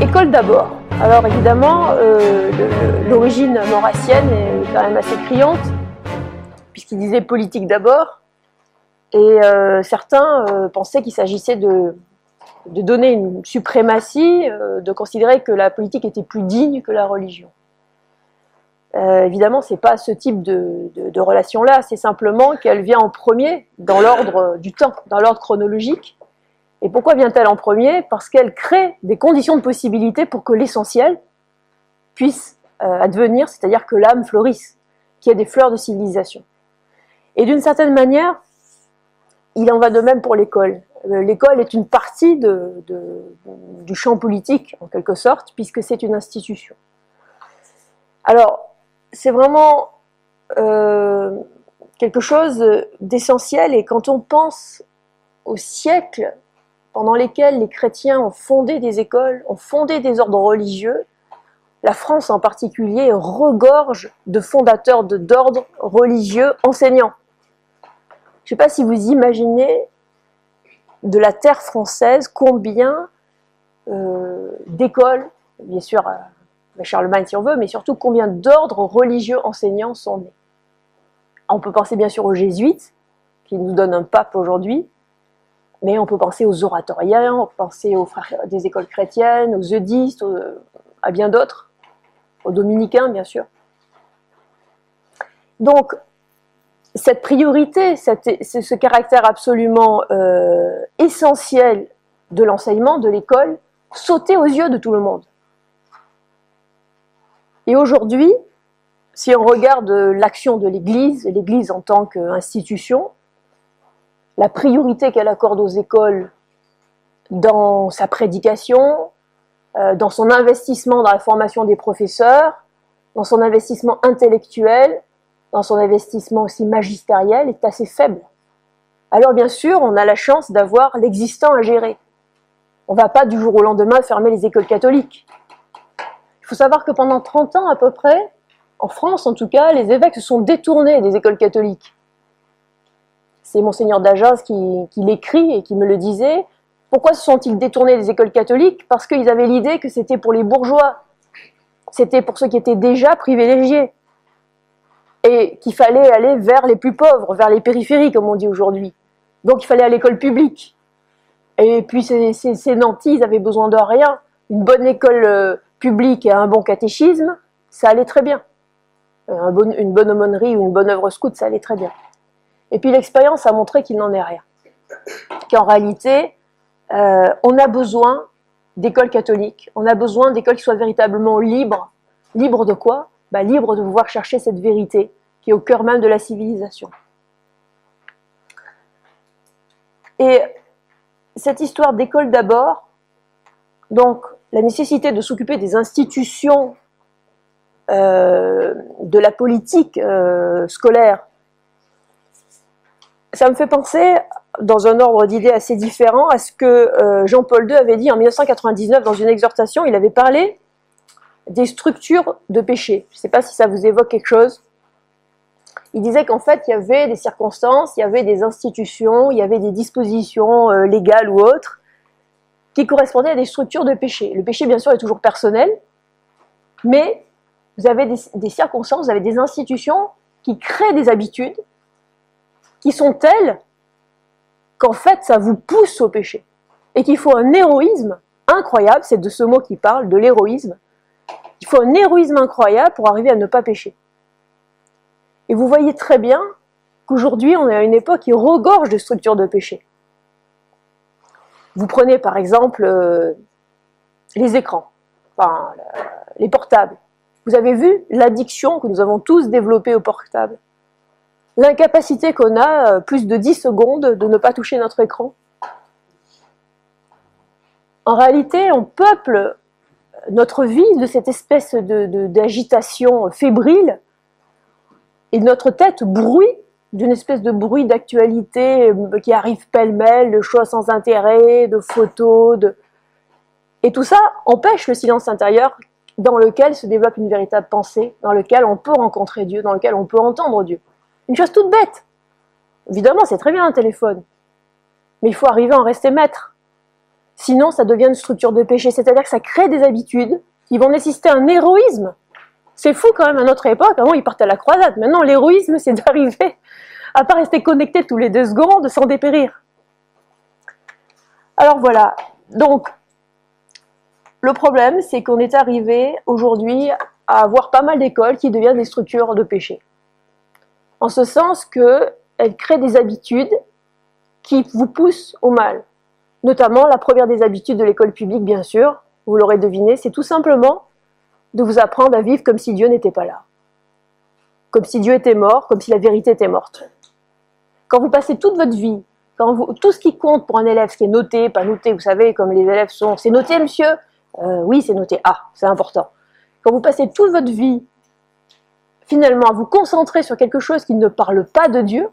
École d'abord. Alors évidemment, euh, l'origine maurassienne est quand même assez criante, puisqu'il disait politique d'abord, et euh, certains euh, pensaient qu'il s'agissait de, donner une suprématie, de considérer que la politique était plus digne que la religion. Évidemment, c'est pas ce type de relation-là, c'est simplement qu'elle vient en premier dans l'ordre du temps, dans l'ordre chronologique. Et pourquoi vient-elle en premier? Parce qu'elle crée des conditions de possibilité pour que l'essentiel puisse euh, advenir, c'est-à-dire que l'âme fleurisse, qu'il y ait des fleurs de civilisation. Et d'une certaine manière, il en va de même pour l'école. Euh, L'école est une partie de- de- du champ politique, en quelque sorte, puisque c'est une institution. Alors, c'est vraiment euh, quelque chose d'essentiel, et quand on pense aux siècles pendant lesquels les chrétiens ont fondé des écoles, ont fondé des ordres religieux, la France en particulier regorge de fondateurs de- d'ordres religieux enseignants. Je ne sais pas si vous imaginez de la terre française combien euh, d'écoles, bien sûr euh, Charlemagne si on veut, mais surtout combien d'ordres religieux enseignants sont nés. On peut penser bien sûr aux jésuites, qui nous donnent un pape aujourd'hui, mais on peut penser aux oratoriens, on peut penser aux frères des écoles chrétiennes, aux eudistes, à bien d'autres, aux dominicains bien sûr. Donc, cette priorité, ce caractère absolument euh, essentiel de l'enseignement, de l'école, sautait aux yeux de tout le monde. Et aujourd'hui, si on regarde l'action de l'Église, l'Église en tant qu'institution, la priorité qu'elle accorde aux écoles dans sa prédication, euh, dans son investissement dans la formation des professeurs, dans son investissement intellectuel, dans son investissement aussi magistériel, est assez faible. Alors bien sûr, on a la chance d'avoir l'existant à gérer. On ne va pas du jour au lendemain fermer les écoles catholiques. Il faut savoir que pendant 30 ans à peu près, en France en tout cas, les évêques se sont détournés des écoles catholiques. C'est monseigneur d'Agens qui, l'écrit et qui me le disait. Pourquoi se sont-ils détournés des écoles catholiques? Parce qu'ils avaient l'idée que c'était pour les bourgeois. C'était pour ceux qui étaient déjà privilégiés. Et qu'il fallait aller vers les plus pauvres, vers les périphéries, comme on dit aujourd'hui. Donc il fallait à l'école publique. Et puis ces, nantis, ils avaient besoin de rien. Une bonne école euh, publique et un bon catéchisme, ça allait très bien. Euh, une bonne aumônerie ou une bonne œuvre scout, ça allait très bien. Et puis l'expérience a montré qu'il n'en est rien. Qu'en réalité, euh, on a besoin d'écoles catholiques, on a besoin d'écoles qui soient véritablement libres. Libres de quoi? Bah, Libres de pouvoir chercher cette vérité qui est au cœur même de la civilisation. Et cette histoire d'école d'abord, donc la nécessité de s'occuper des institutions euh, de la politique euh, scolaire, ça me fait penser, dans un ordre d'idées assez différent, à ce que euh, Jean-Paul II avait dit en 1999 dans une exhortation. Il avait parlé des structures de péché. Je ne sais pas si ça vous évoque quelque chose. Il disait qu'en fait, il y avait des circonstances, il y avait des institutions, il y avait des dispositions euh, légales ou autres qui correspondaient à des structures de péché. Le péché, bien sûr, est toujours personnel, mais vous avez des, des circonstances, vous avez des institutions qui créent des habitudes qui sont telles qu'en fait, ça vous pousse au péché. Et qu'il faut un héroïsme incroyable, c'est de ce mot qui parle, de l'héroïsme. Il faut un héroïsme incroyable pour arriver à ne pas pécher. Et vous voyez très bien qu'aujourd'hui, on est à une époque qui regorge de structures de péché. Vous prenez par exemple euh, les écrans, enfin, les portables. Vous avez vu l'addiction que nous avons tous développée au portable L'incapacité qu'on a, euh, plus de 10 secondes, de ne pas toucher notre écran. En réalité, on peuple notre vie de cette espèce d'agitation fébrile et notre tête bruit d'une espèce de bruit d'actualité euh, qui arrive pêle-mêle, de choses sans intérêt, de photos, de... et tout ça empêche le silence intérieur dans lequel se développe une véritable pensée, dans lequel on peut rencontrer Dieu, dans lequel on peut entendre Dieu. Une chose toute bête. Évidemment, c'est très bien un téléphone, mais il faut arriver à en rester maître. Sinon, ça devient une structure de péché, c'est-à-dire que ça crée des habitudes qui vont nécessiter un héroïsme. C'est fou quand même à notre époque, avant ils partaient à la croisade, maintenant l'héroïsme c'est d'arriver à pas rester connecté tous les deux secondes sans dépérir. Alors voilà, donc le problème c'est qu'on est arrivé aujourd'hui à avoir pas mal d'écoles qui deviennent des structures de péché. En ce sens qu'elles créent des habitudes qui vous poussent au mal. Notamment, la première des habitudes de l'école publique, bien sûr, vous l'aurez deviné, c'est tout simplement de vous apprendre à vivre comme si Dieu n'était pas là. Comme si Dieu était mort, comme si la vérité était morte. Quand vous passez toute votre vie, quand tout ce qui compte pour un élève, ce qui est noté, pas noté, vous savez, comme les élèves sont, c'est noté, monsieur? Euh, Oui, c'est noté. Ah, c'est important. Quand vous passez toute votre vie, finalement, à vous concentrer sur quelque chose qui ne parle pas de Dieu,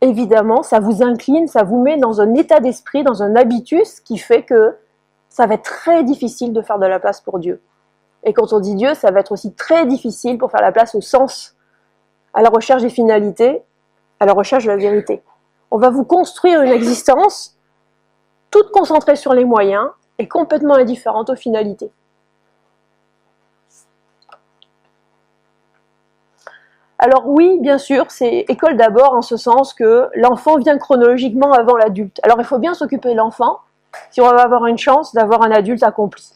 évidemment, ça vous incline, ça vous met dans un état d'esprit, dans un habitus qui fait que ça va être très difficile de faire de la place pour Dieu. Et quand on dit Dieu, ça va être aussi très difficile pour faire la place au sens, à la recherche des finalités, à la recherche de la vérité. On va vous construire une existence toute concentrée sur les moyens et complètement indifférente aux finalités. Alors oui, bien sûr, c'est école d'abord en ce sens que l'enfant vient chronologiquement avant l'adulte. Alors il faut bien s'occuper de l'enfant si on va avoir une chance d'avoir un adulte accompli.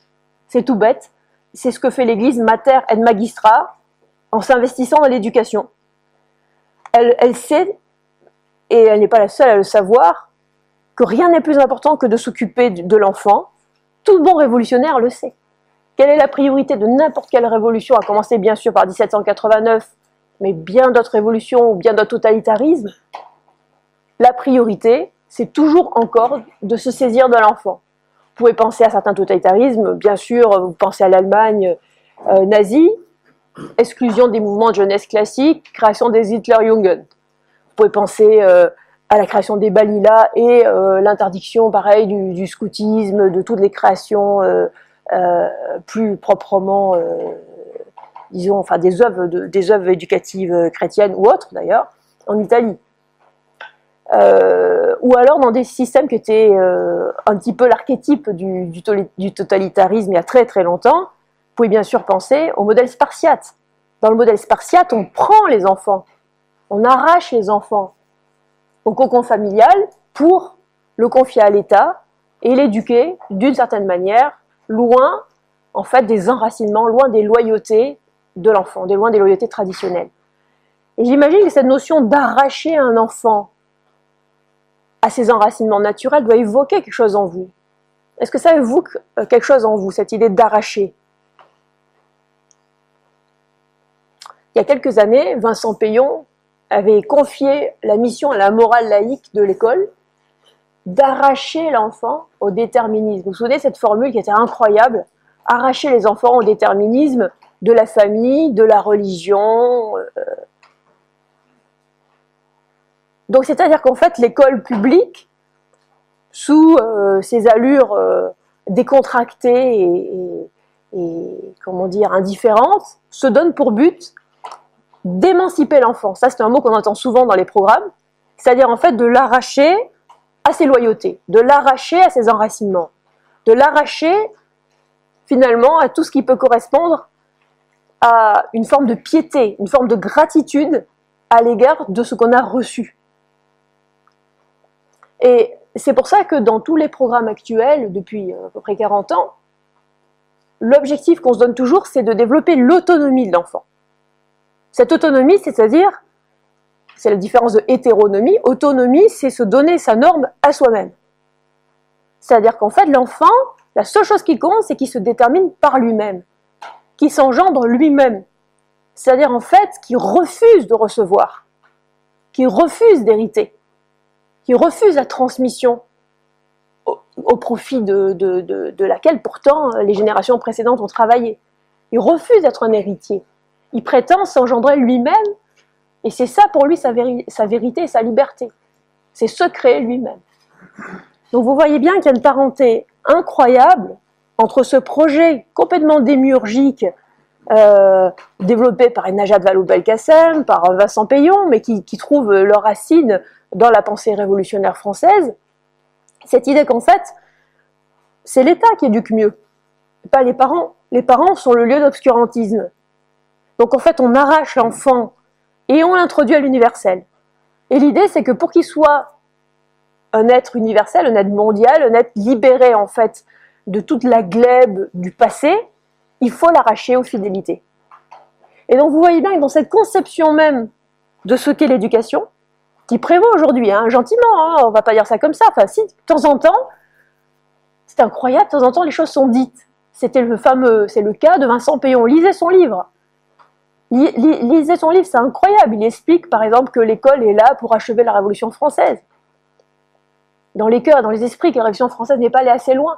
C'est tout bête. C'est ce que fait l'Église mater et magistra en s'investissant dans l'éducation. Elle, elle sait, et elle n'est pas la seule à le savoir, que rien n'est plus important que de s'occuper de l'enfant. Tout bon révolutionnaire le sait. Quelle est la priorité de n'importe quelle révolution, à commencer bien sûr par 1789 mais bien d'autres révolutions ou bien d'autres totalitarismes, la priorité, c'est toujours encore de se saisir de l'enfant. Vous pouvez penser à certains totalitarismes, bien sûr, vous pensez à l'Allemagne euh, nazie, exclusion des mouvements de jeunesse classiques, création des Hitlerjugend. Vous pouvez penser euh, à la création des Balila et euh, l'interdiction, pareil, du, scoutisme, de toutes les créations plus proprement disons, enfin des œuvres, des œuvres éducatives chrétiennes ou autres d'ailleurs, en Italie. Euh, ou alors dans des systèmes qui étaient euh, un petit peu l'archétype du, du, totalitarisme il y a très très longtemps. Vous pouvez bien sûr penser au modèle spartiate. Dans le modèle spartiate, on prend les enfants, on arrache les enfants au cocon familial pour le confier à l'État et l'éduquer d'une certaine manière, loin en fait des enracinements, loin des loyautés de l'enfant, loin des loyautés traditionnelles. Et j'imagine que cette notion d'arracher un enfant à ses enracinements naturels doit évoquer quelque chose en vous. Est-ce que ça évoque euh, quelque chose en vous, cette idée d'arracher? Il y a quelques années, Vincent Payon avait confié la mission à la morale laïque de l'école d'arracher l'enfant au déterminisme. Vous vous souvenez cette formule qui était incroyable? Arracher les enfants au déterminisme, de la famille, de la religion. Euh. Donc c'est-à-dire qu'en fait l'école publique, sous euh, ses allures euh, décontractées et, et, comment dire indifférentes, se donne pour but d'émanciper l'enfant. Ça c'est un mot qu'on entend souvent dans les programmes, c'est-à-dire en fait de l'arracher à ses loyautés, de l'arracher à ses enracinements, de l'arracher finalement à tout ce qui peut correspondre à une forme de piété, une forme de gratitude à l'égard de ce qu'on a reçu. Et c'est pour ça que dans tous les programmes actuels, depuis euh, à peu près 40 ans, l'objectif qu'on se donne toujours, c'est de développer l'autonomie de l'enfant. Cette autonomie, c'est-à-dire, c'est la différence de hétéronomie, autonomie, c'est se donner sa norme à soi-même. C'est-à-dire qu'en fait, l'enfant, la seule chose qui compte, c'est qu'il se détermine par lui-même qui s'engendre lui-même. C'est-à-dire en fait qui refuse de recevoir, qui refuse d'hériter, qui refuse la transmission au, profit de, laquelle pourtant les générations précédentes ont travaillé. Il refuse d'être un héritier. Il prétend s'engendrer lui-même et c'est ça pour lui sa, sa vérité et sa liberté. C'est se créer lui-même. Donc vous voyez bien qu'il y a une parenté incroyable entre ce projet complètement démiurgique euh, développé par Najat Vallaud-Belkacem, par Vincent Payon, mais qui, qui trouvent leurs racines dans la pensée révolutionnaire française, Cette idée qu'en fait, c'est l'État qui éduque mieux, pas les parents. Les parents sont le lieu d'obscurantisme. Donc en fait, on arrache l'enfant et on l'introduit à l'universel. Et l'idée, c'est que pour qu'il soit un être universel, un être mondial, un être libéré en fait de toute la glèbe du passé, il faut l'arracher aux fidélités. Et donc vous voyez bien que dans cette conception même de ce qu'est l'éducation, qui prévaut aujourd'hui, hein, gentiment, hein, on va pas dire ça comme ça, enfin si, de temps en temps, c'est incroyable, de temps en temps les choses sont dites. C'était le fameux, c'est le cas de Vincent Payon, lisez son livre. Lisez son livre, c'est incroyable. Il explique par exemple que l'école est là pour achever la Révolution française. Dans les cœurs, dans les esprits, que la Révolution française n'est pas allée assez loin.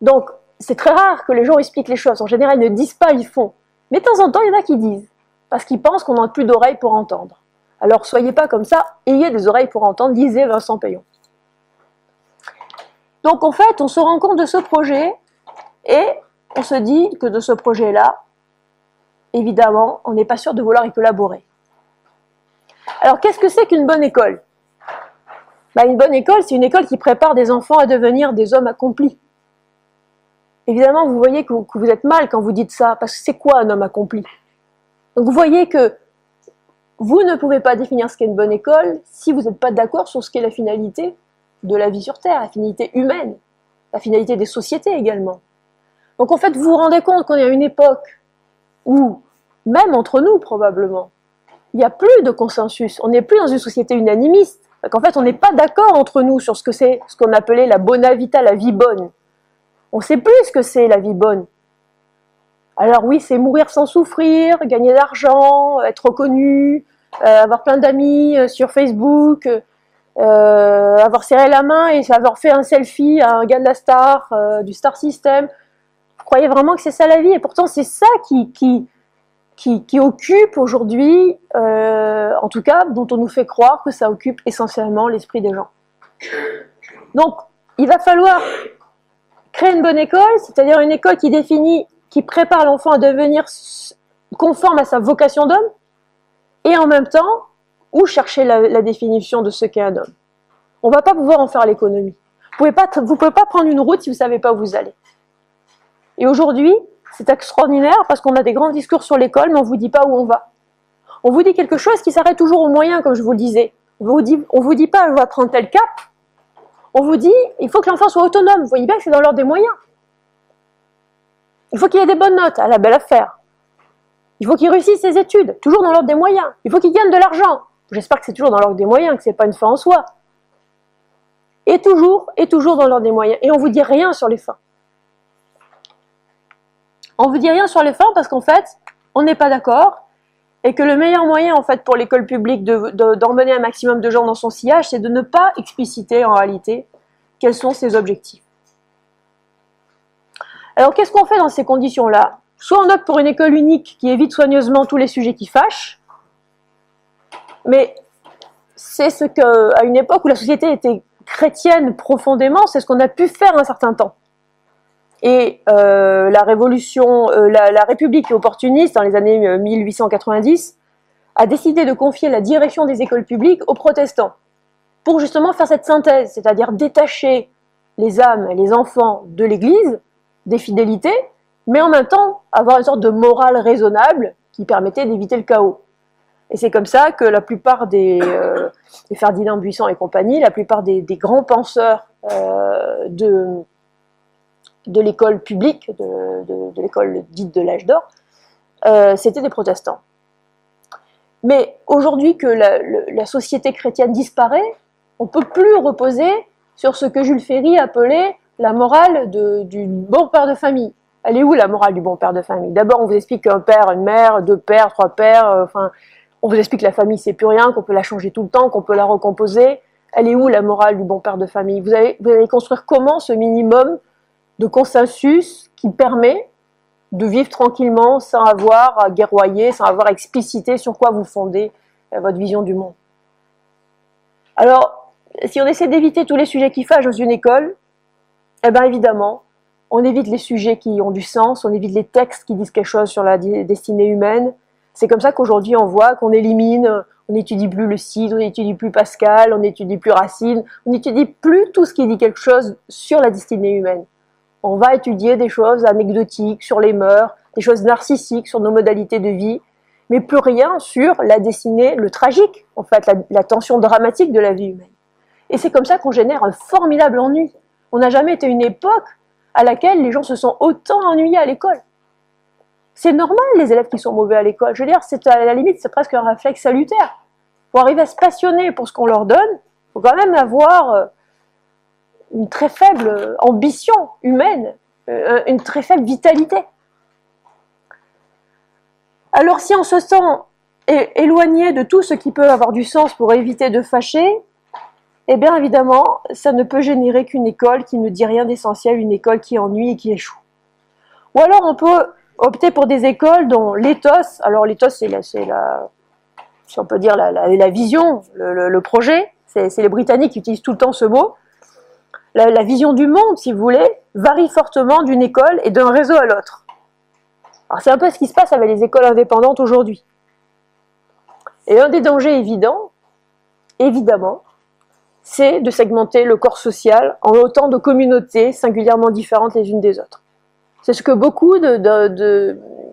Donc, c'est très rare que les gens expliquent les choses. En général, ils ne disent pas, ils font. Mais de temps en temps, il y en a qui disent, parce qu'ils pensent qu'on n'a plus d'oreilles pour entendre. Alors, soyez pas comme ça, ayez des oreilles pour entendre, lisez Vincent Payon. Donc, en fait, on se rend compte de ce projet et on se dit que de ce projet-là, évidemment, on n'est pas sûr de vouloir y collaborer. Alors, qu'est-ce que c'est qu'une bonne école? Bah, Une bonne école, c'est une école qui prépare des enfants à devenir des hommes accomplis. Évidemment, vous voyez que vous, êtes mal quand vous dites ça, parce que c'est quoi un homme accompli? Donc vous voyez que vous ne pouvez pas définir ce qu'est une bonne école si vous n'êtes pas d'accord sur ce qu'est la finalité de la vie sur Terre, la finalité humaine, la finalité des sociétés également. Donc en fait, vous vous rendez compte qu'on est à une époque où, même entre nous probablement, il n'y a plus de consensus, on n'est plus dans une société unanimiste, qu'en fait on n'est pas d'accord entre nous sur ce que c'est ce qu'on appelait la bona vita, la vie bonne. On sait plus ce que c'est la vie bonne. Alors oui, c'est mourir sans souffrir, gagner de l'argent, être reconnu, euh, avoir plein d'amis euh, sur Facebook, euh, avoir serré la main et avoir fait un selfie à un gars de la star, du Star System. Vous croyez vraiment que c'est ça la vie? Et pourtant, c'est ça qui, qui, qui, occupe aujourd'hui, en tout cas, dont on nous fait croire que ça occupe essentiellement l'esprit des gens. Donc, il va falloir Créer une bonne école, c'est-à-dire une école qui définit, qui prépare l'enfant à devenir conforme à sa vocation d'homme, et en même temps, où chercher la, définition de ce qu'est un homme. On ne va pas pouvoir en faire l'économie. Vous ne pouvez, pas prendre une route si vous ne savez pas où vous allez. Et aujourd'hui, c'est extraordinaire parce qu'on a des grands discours sur l'école, mais on ne vous dit pas où on va. On vous dit quelque chose qui s'arrête toujours au moyen, comme je vous le disais. On ne vous dit, vous dit pas, on va prendre tel cap, on vous dit, il faut que l'enfant soit autonome. Vous voyez bien que c'est dans l'ordre des moyens. Il faut qu'il ait des bonnes notes, à la belle affaire. Il faut qu'il réussisse ses études, toujours dans l'ordre des moyens. Il faut qu'il gagne de l'argent. J'espère que c'est toujours dans l'ordre des moyens, que ce n'est pas une fin en soi. Et toujours, et toujours dans l'ordre des moyens. Et on ne vous dit rien sur les fins. On ne vous dit rien sur les fins parce qu'en fait, on n'est pas d'accord et que le meilleur moyen en fait pour l'école publique d'emmener un maximum de gens dans son sillage, c'est de ne pas expliciter en réalité quels sont ses objectifs. Alors qu'est-ce qu'on fait dans ces conditions-là? Soit on opte pour une école unique qui évite soigneusement tous les sujets qui fâchent, mais c'est ce qu'à une époque où la société était chrétienne profondément, c'est ce qu'on a pu faire un certain temps. Et euh, la révolution, euh, la, République opportuniste dans les années 1890 euh, a décidé de confier la direction des écoles publiques aux protestants pour justement faire cette synthèse, c'est-à-dire détacher les âmes et les enfants de l'Église, des fidélités, mais en même temps avoir une sorte de morale raisonnable qui permettait d'éviter le chaos. Et c'est comme ça que la plupart des, Ferdinand Buisson et compagnie, la plupart des, grands penseurs de, de l'école publique, de, l'école dite de l'âge d'or, euh, c'était des protestants. Mais aujourd'hui que la, société chrétienne disparaît, on ne peut plus reposer sur ce que Jules Ferry appelait la morale du bon père de famille. Elle est où la morale du bon père de famille? D'abord, on vous explique qu'un père, une mère, deux pères, trois pères, euh, enfin, on vous explique que la famille c'est plus rien, qu'on peut la changer tout le temps, qu'on peut la recomposer. Elle est où la morale du bon père de famille? Vous allez, vous allez construire comment ce minimum de consensus qui permet de vivre tranquillement sans avoir à guerroyer, sans avoir à expliciter sur quoi vous fondez euh, votre vision du monde. Alors, si on essaie d'éviter tous les sujets qui fâchent dans une école, eh bien évidemment, on évite les sujets qui ont du sens, on évite les textes qui disent quelque chose sur la destinée humaine. C'est comme ça qu'aujourd'hui on voit qu'on élimine, On n'étudie plus le Cid, on n'étudie plus Pascal, on n'étudie plus Racine, on n'étudie plus tout ce qui dit quelque chose sur la destinée humaine. On va étudier des choses anecdotiques sur les mœurs, des choses narcissiques sur nos modalités de vie, mais plus rien sur la destinée, le tragique, en fait, la, tension dramatique de la vie humaine. Et c'est comme ça qu'on génère un formidable ennui. On n'a jamais été une époque à laquelle les gens se sont autant ennuyés à l'école. C'est normal, les élèves qui sont mauvais à l'école. Je veux dire, c'est à la limite, c'est presque un réflexe salutaire. Pour arriver à se passionner pour ce qu'on leur donne, il faut quand même avoir euh, une très faible ambition humaine, euh, une très faible vitalité. Alors si on se sent éloigné de tout ce qui peut avoir du sens pour éviter de fâcher, eh bien évidemment, ça ne peut générer qu'une école qui ne dit rien d'essentiel, une école qui ennuie et qui échoue. Ou alors on peut opter pour des écoles dont l'éthos, alors l'éthos c'est la, si on peut dire la, vision, le, projet, c'est les Britanniques qui utilisent tout le temps ce mot, la vision du monde, si vous voulez, varie fortement d'une école et d'un réseau à l'autre. Alors c'est un peu ce qui se passe avec les écoles indépendantes aujourd'hui. Et un des dangers évidents, évidemment, c'est de segmenter le corps social en autant de communautés singulièrement différentes les unes des autres. C'est ce que beaucoup de,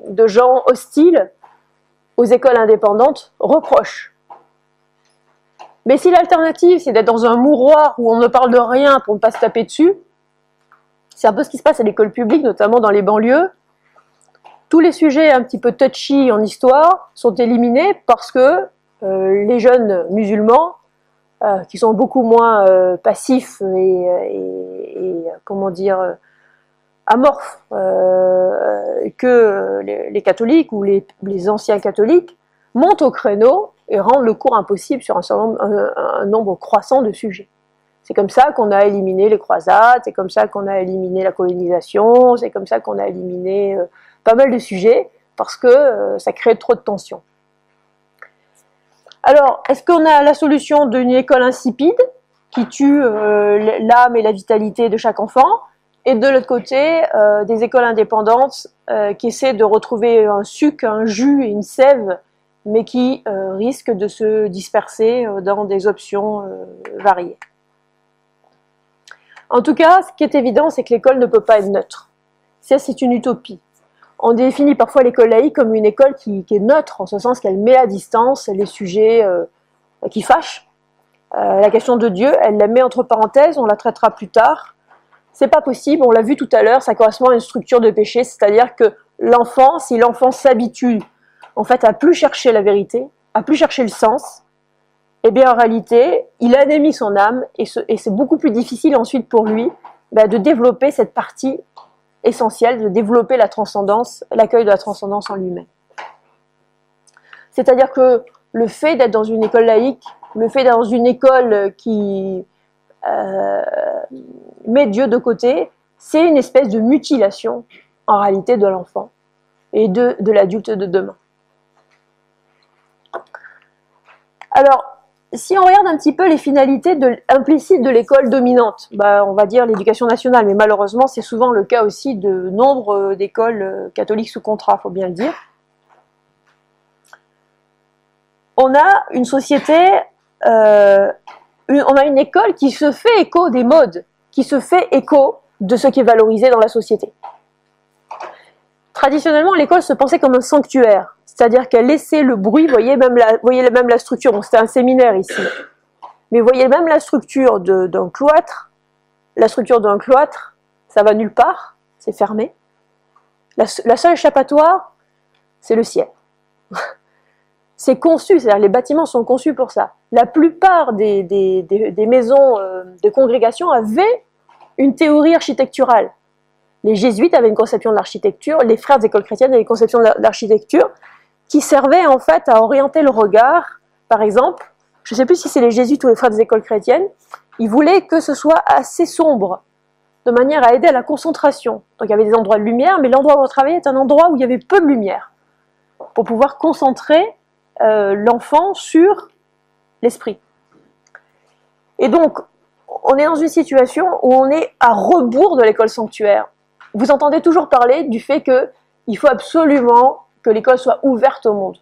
de, gens hostiles aux écoles indépendantes reprochent. Mais si l'alternative, c'est d'être dans un mouroir où on ne parle de rien pour ne pas se taper dessus, c'est un peu ce qui se passe à l'école publique, notamment dans les banlieues, tous les sujets un petit peu touchy en histoire sont éliminés parce que euh, les jeunes musulmans, euh, qui sont beaucoup moins euh, passifs et, comment dire amorphes que les, catholiques ou les, anciens catholiques, montent au créneau et rendent le cours impossible sur un, nombre croissant de sujets. C'est comme ça qu'on a éliminé les croisades, c'est comme ça qu'on a éliminé la colonisation, c'est comme ça qu'on a éliminé pas mal de sujets parce que euh, ça crée trop de tensions. Alors, est-ce qu'on a la solution d'une école insipide qui tue euh, l'âme et la vitalité de chaque enfant et de l'autre côté, euh, des écoles indépendantes qui essaient de retrouver un suc, un jus et une sève, mais qui risquent de se disperser dans des options variées. En tout cas, ce qui est évident, c'est que l'école ne peut pas être neutre. Ça, c'est une utopie on définit parfois l'école laïque comme une école qui, est neutre, en ce sens qu'elle met à distance les sujets euh, qui fâchent. Euh, la question de Dieu, elle la met entre parenthèses, on la traitera plus tard. C'est pas possible, on l'a vu tout à l'heure, ça correspond à une structure de péché, c'est-à-dire que l'enfant, si l'enfant s'habitue en fait à plus chercher la vérité, à plus chercher le sens, eh bien en réalité, il anémie son âme et, c'est beaucoup plus difficile ensuite pour lui bah, de développer cette partie essentiel de développer la transcendance, l'accueil de la transcendance en lui-même. C'est-à-dire que le fait d'être dans une école laïque, le fait d'être dans une école qui euh, met Dieu de côté, c'est une espèce de mutilation en réalité de l'enfant et de l'adulte de demain. Alors, si on regarde un petit peu les finalités implicites de l'école dominante, bah, on va dire l'éducation nationale, mais malheureusement c'est souvent le cas aussi de nombre euh, d'écoles euh, catholiques sous contrat, faut bien le dire. On a une société, euh, on a une école qui se fait écho des modes, qui se fait écho de ce qui est valorisé dans la société. Traditionnellement, l'école se pensait comme un sanctuaire. C'est-à-dire qu'elle laissait le bruit, voyez même la, voyez même la structure, c'était un séminaire ici, mais voyez même la structure d'un cloître, la structure d'un cloître, ça va nulle part, c'est fermé. La, seule échappatoire, c'est le ciel. c'est conçu, c'est-à-dire les bâtiments sont conçus pour ça. La plupart des, des maisons euh, de congrégation avaient une théorie architecturale. Les jésuites avaient une conception de l'architecture, les frères des écoles chrétiennes avaient une conception de l'architecture, qui servait en fait à orienter le regard. Par exemple, je ne sais plus si c'est les jésuites ou les frères des écoles chrétiennes, ils voulaient que ce soit assez sombre, de manière à aider à la concentration. Donc il y avait des endroits de lumière, mais l'endroit où on travaillait est un endroit où il y avait peu de lumière, pour pouvoir concentrer euh, l'enfant sur l'esprit. Et donc, on est dans une situation où on est à rebours de l'école sanctuaire. Vous entendez toujours parler du fait qu'il faut absolument que l'école soit ouverte au monde.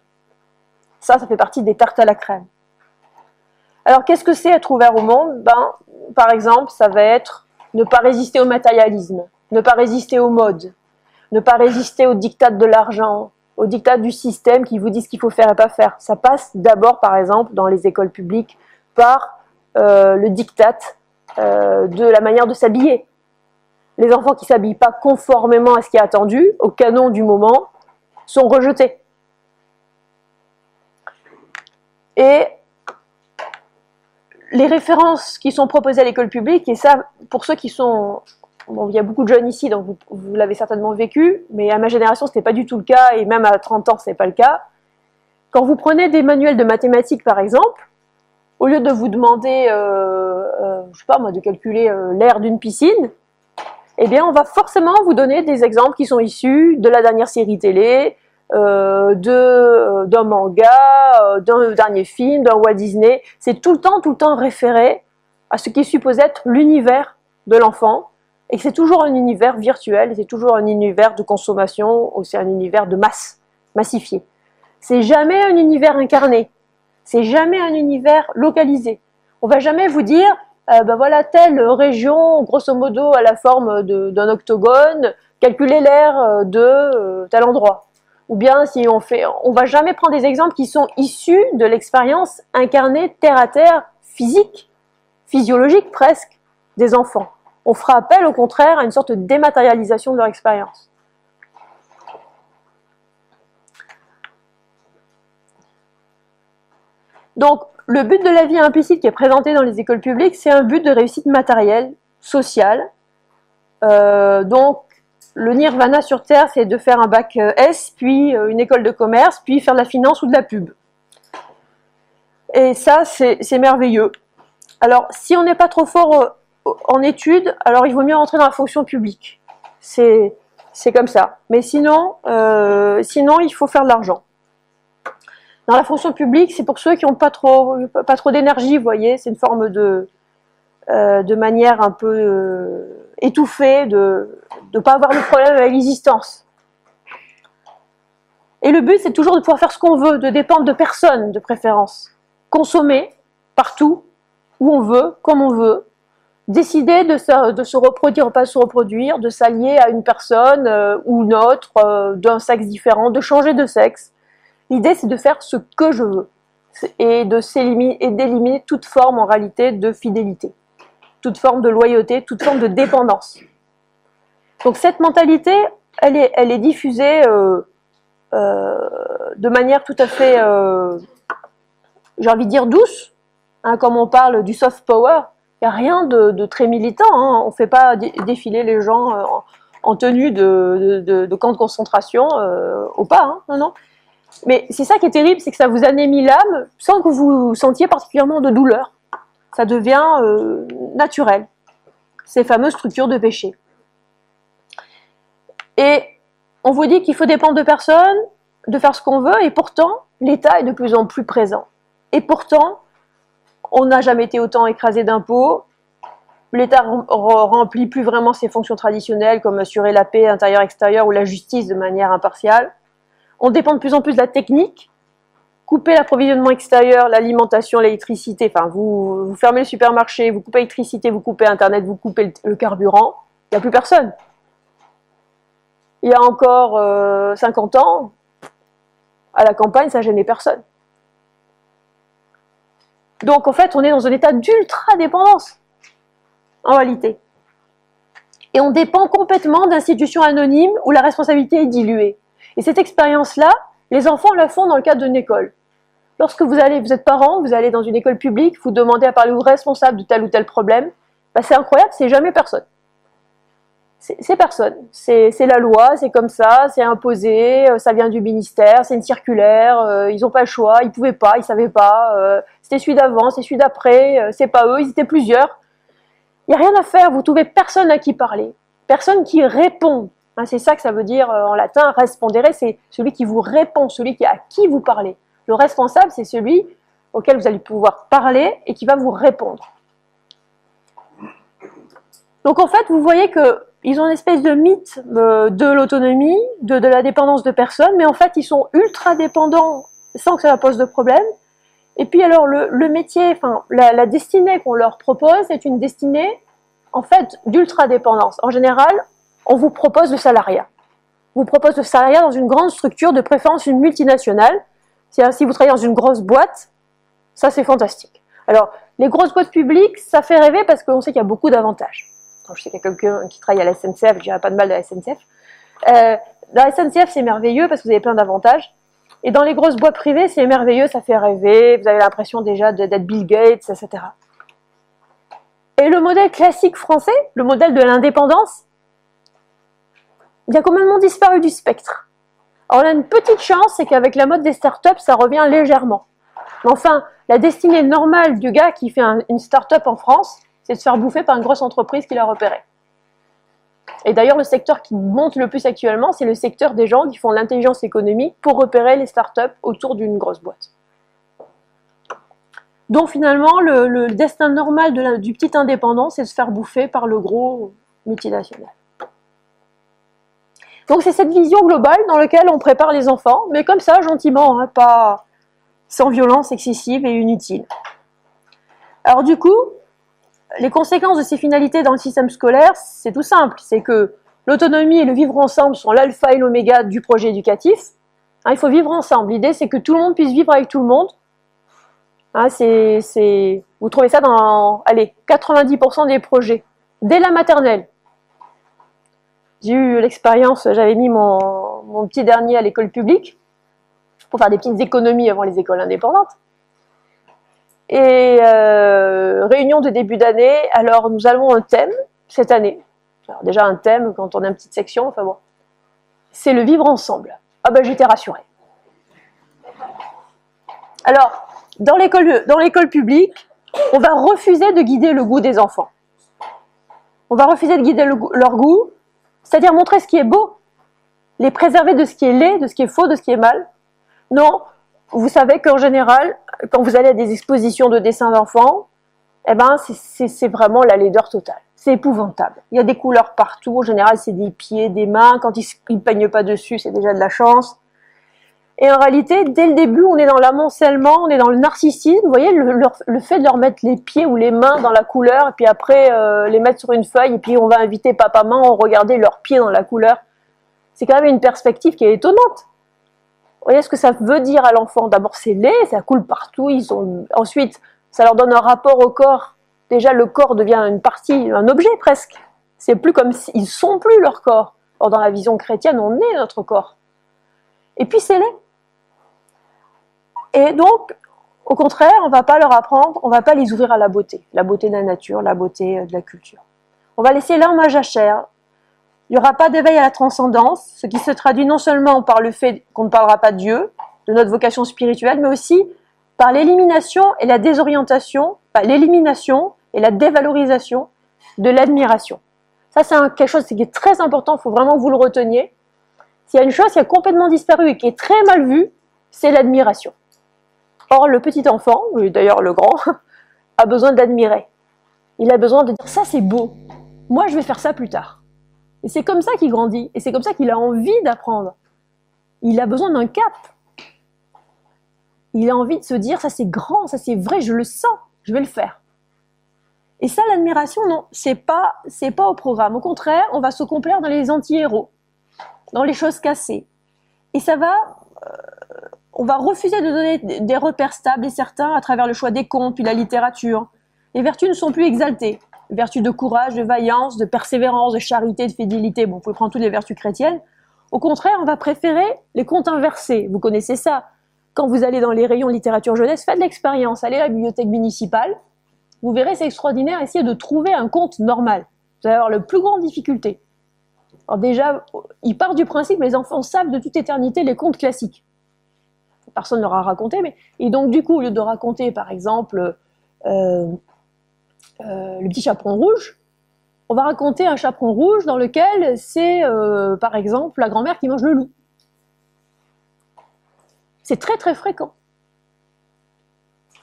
Ça, ça fait partie des tartes à la crème. Alors, qu'est-ce que c'est être ouvert au monde? Ben, Par exemple, ça va être ne pas résister au matérialisme, ne pas résister aux modes, ne pas résister aux dictats de l'argent, aux dictats du système qui vous disent ce qu'il faut faire et pas faire. Ça passe d'abord, par exemple, dans les écoles publiques, par euh, le diktat euh, de la manière de s'habiller. Les enfants qui s'habillent pas conformément à ce qui est attendu, au canon du moment, sont rejetés. Et les références qui sont proposées à l'école publique, et ça, pour ceux qui sont Bon, il y a beaucoup de jeunes ici, donc vous, l'avez certainement vécu, mais à ma génération, ce n'était pas du tout le cas, et même à 30 ans, ce n'est pas le cas. Quand vous prenez des manuels de mathématiques, par exemple, au lieu de vous demander, euh, euh je sais pas moi, de calculer euh, l'air d'une piscine, eh bien, on va forcément vous donner des exemples qui sont issus de la dernière série télé, euh, de d'un manga, d'un dernier film, d'un Walt Disney. C'est tout le temps, tout le temps référé à ce qui est supposé être l'univers de l'enfant, et c'est toujours un univers virtuel, c'est toujours un univers de consommation, c'est un univers de masse, massifié. C'est jamais un univers incarné, c'est jamais un univers localisé. On va jamais vous dire, euh, ben voilà, telle région, grosso modo, à la forme d'un octogone, calculer l'air euh, de euh, tel endroit. Ou bien si on fait, on va jamais prendre des exemples qui sont issus de l'expérience incarnée terre à terre, physique, physiologique presque, des enfants on fera appel au contraire à une sorte de dématérialisation de leur expérience. Donc, le but de la vie implicite qui est présenté dans les écoles publiques, c'est un but de réussite matérielle, sociale. Euh, donc, le nirvana sur Terre, c'est de faire un bac euh, S, puis euh, une école de commerce, puis faire de la finance ou de la pub. Et ça, c'est merveilleux. Alors, si on n'est pas trop fort en études, alors il vaut mieux rentrer dans la fonction publique. C'est comme ça. Mais sinon, sinon, il faut faire de l'argent. Dans la fonction publique, c'est pour ceux qui n'ont pas trop, pas trop d'énergie, vous voyez, c'est une forme de, euh, de manière un peu euh, étouffée de ne pas avoir de problème avec l'existence. Et le but, c'est toujours de pouvoir faire ce qu'on veut, de dépendre de personne de préférence. Consommer partout, où on veut, comme on veut, décider de se, de se reproduire ou pas se reproduire, de s'allier à une personne euh, ou une autre d'un sexe différent, de changer de sexe. L'idée, c'est de faire ce que je veux et d'éliminer toute forme en réalité de fidélité, toute forme de loyauté, toute forme de dépendance. Donc cette mentalité, elle est, diffusée euh, de manière tout à fait, j'ai envie de dire douce, hein, comme on parle du soft power, il n'y a rien de, très militant. Hein. On ne fait pas défiler les gens euh, en, tenue de, camp de concentration euh, au pas. Hein. Non, non. Mais c'est ça qui est terrible, c'est que ça vous anémie l'âme sans que vous sentiez particulièrement de douleur. Ça devient euh, naturel. Ces fameuses structures de péché. Et on vous dit qu'il faut dépendre de personne, de faire ce qu'on veut, et pourtant, l'État est de plus en plus présent. Et pourtant, on n'a jamais été autant écrasé d'impôts. L'État remplit plus vraiment ses fonctions traditionnelles comme assurer la paix intérieure-extérieure ou la justice de manière impartiale. On dépend de plus en plus de la technique. Couper l'approvisionnement extérieur, l'alimentation, l'électricité. Enfin, vous, fermez le supermarché, vous coupez l'électricité, vous coupez Internet, vous coupez le, carburant. Il n'y a plus personne. Il y a encore 50 euh, ans, à la campagne, ça gênait personne. Donc en fait, on est dans un état d'ultra-dépendance, en réalité. Et on dépend complètement d'institutions anonymes où la responsabilité est diluée. Et cette expérience-là, les enfants la font dans le cadre d'une école. Lorsque vous allez, vous êtes parent, vous allez dans une école publique, vous demandez à parler au responsable de tel ou tel problème, bah c'est incroyable, c'est jamais personne c'est personne. C'est la loi, c'est comme ça, c'est imposé, euh, ça vient du ministère, c'est une circulaire, euh, ils n'ont pas le choix, ils pouvaient pas, ils savaient pas, euh, c'était celui d'avant, c'est celui d'après, c'est pas eux, ils étaient plusieurs. Il n'y a rien à faire, vous trouvez personne à qui parler, personne qui répond. Hein, c'est ça que ça veut dire en latin, respondere, c'est celui qui vous répond, celui qui, à qui vous parlez. Le responsable, c'est celui auquel vous allez pouvoir parler et qui va vous répondre. Donc en fait, vous voyez que ils ont une espèce de mythe euh, de l'autonomie, de, la dépendance de personnes, mais en fait, ils sont ultra dépendants sans que ça pose de problème. Et puis alors le, métier, enfin la, destinée qu'on leur propose est une destinée en fait d'ultra dépendance. En général, on vous propose le salariat. On vous propose le salariat dans une grande structure, de préférence une multinationale. Si vous travaillez dans une grosse boîte, ça c'est fantastique. Alors les grosses boîtes publiques, ça fait rêver parce qu'on sait qu'il y a beaucoup d'avantages. Je sais qu'il y a quelqu'un qui travaille à la SNCF, je dirais pas de mal de la SNCF. Euh, la SNCF, c'est merveilleux parce que vous avez plein d'avantages. Et dans les grosses boîtes privées, c'est merveilleux, ça fait rêver, vous avez l'impression déjà d'être Bill Gates, etc. Et le modèle classique français, le modèle de l'indépendance, il a complètement disparu du spectre. On a une petite chance, c'est qu'avec la mode des startups, ça revient légèrement. Mais enfin, la destinée normale du gars qui fait une startup en France, c'est de se faire bouffer par une grosse entreprise qui l'a repéré. Et d'ailleurs, le secteur qui monte le plus actuellement, c'est le secteur des gens qui font l'intelligence économique pour repérer les startups autour d'une grosse boîte. Donc finalement, le, destin normal du petit indépendant, c'est de se faire bouffer par le gros multinational. Donc c'est cette vision globale dans laquelle on prépare les enfants, mais comme ça, gentiment, hein, pas sans violence excessive et inutile. Alors du coup, les conséquences de ces finalités dans le système scolaire, c'est tout simple. C'est que l'autonomie et le vivre ensemble sont l'alpha et l'oméga du projet éducatif. Hein, il faut vivre ensemble. L'idée, c'est que tout le monde puisse vivre avec tout le monde. Hein, Vous trouvez ça dans allez, 90% des projets, dès la maternelle. J'ai eu l'expérience, j'avais mis mon, petit dernier à l'école publique pour faire des petites économies avant les écoles indépendantes. Et euh, réunion de début d'année, alors nous avons un thème cette année. Alors déjà un thème quand on a une petite section, enfin bon. C'est le vivre ensemble. Ah ben j'étais rassurée. Alors, dans l'école publique, on va refuser de guider le goût des enfants. On va refuser de guider leur goût, c'est-à-dire montrer ce qui est beau, les préserver de ce qui est laid, de ce qui est faux, de ce qui est mal. Non, vous savez qu'en général, quand vous allez à des expositions de dessins d'enfants, eh ben, c'est vraiment la laideur totale. C'est épouvantable. Il y a des couleurs partout. En général, c'est des pieds, des mains. Quand ils ne peignent pas dessus, c'est déjà de la chance. Et en réalité, dès le début, on est dans l'amoncellement, on est dans le narcissisme. Vous voyez, le, fait de leur mettre les pieds ou les mains dans la couleur, et puis après euh, les mettre sur une feuille, et puis on va inviter papa-maman à regarder leurs pieds dans la couleur. C'est quand même une perspective qui est étonnante. Vous voyez ce que ça veut dire à l'enfant? D'abord, c'est laid, ça coule partout. Ils ont... Ensuite, ça leur donne un rapport au corps. Déjà, le corps devient une partie, un objet presque. C'est plus comme s'ils sont plus leur corps. Or, dans la vision chrétienne, on est notre corps. Et puis, c'est laid. Et donc, au contraire, on va pas leur apprendre, on va pas les ouvrir à la beauté, la beauté de la nature, la beauté de la culture. On va laisser l'homme à jachère, il n'y aura pas d'éveil à la transcendance, ce qui se traduit non seulement par le fait qu'on ne parlera pas de Dieu, de notre vocation spirituelle, mais aussi par l'élimination et la désorientation, l'élimination et la dévalorisation de l'admiration. Ça, c'est quelque chose qui est très important, il faut vraiment que vous le reteniez. S'il y a une chose qui a complètement disparu et qui est très mal vue, c'est l'admiration. Or, le petit enfant, d'ailleurs le grand, a besoin d'admirer. Il a besoin de dire ça c'est beau, moi je vais faire ça plus tard. Et c'est comme ça qu'il grandit, et c'est comme ça qu'il a envie d'apprendre. Il a besoin d'un cap. Il a envie de se dire, ça c'est grand, ça c'est vrai, je le sens, je vais le faire. Et ça, l'admiration, non, c'est pas, c'est pas au programme. Au contraire, on va se complaire dans les anti-héros, dans les choses cassées. Et ça va, euh, on va refuser de donner des repères stables et certains à travers le choix des contes puis la littérature. Les vertus ne sont plus exaltées vertus de courage, de vaillance, de persévérance, de charité, de fidélité. Bon, vous pouvez prendre toutes les vertus chrétiennes. Au contraire, on va préférer les contes inversés. Vous connaissez ça. Quand vous allez dans les rayons littérature jeunesse, faites l'expérience. Allez à la bibliothèque municipale. Vous verrez, c'est extraordinaire. Essayez de trouver un conte normal. Vous allez avoir la plus grande difficulté. Alors déjà, il part du principe les enfants savent de toute éternité les contes classiques. Personne ne leur a raconté, mais et donc du coup, au lieu de raconter, par exemple, euh, euh, le petit chaperon rouge, on va raconter un chaperon rouge dans lequel c'est, euh, par exemple, la grand-mère qui mange le loup. C'est très très fréquent.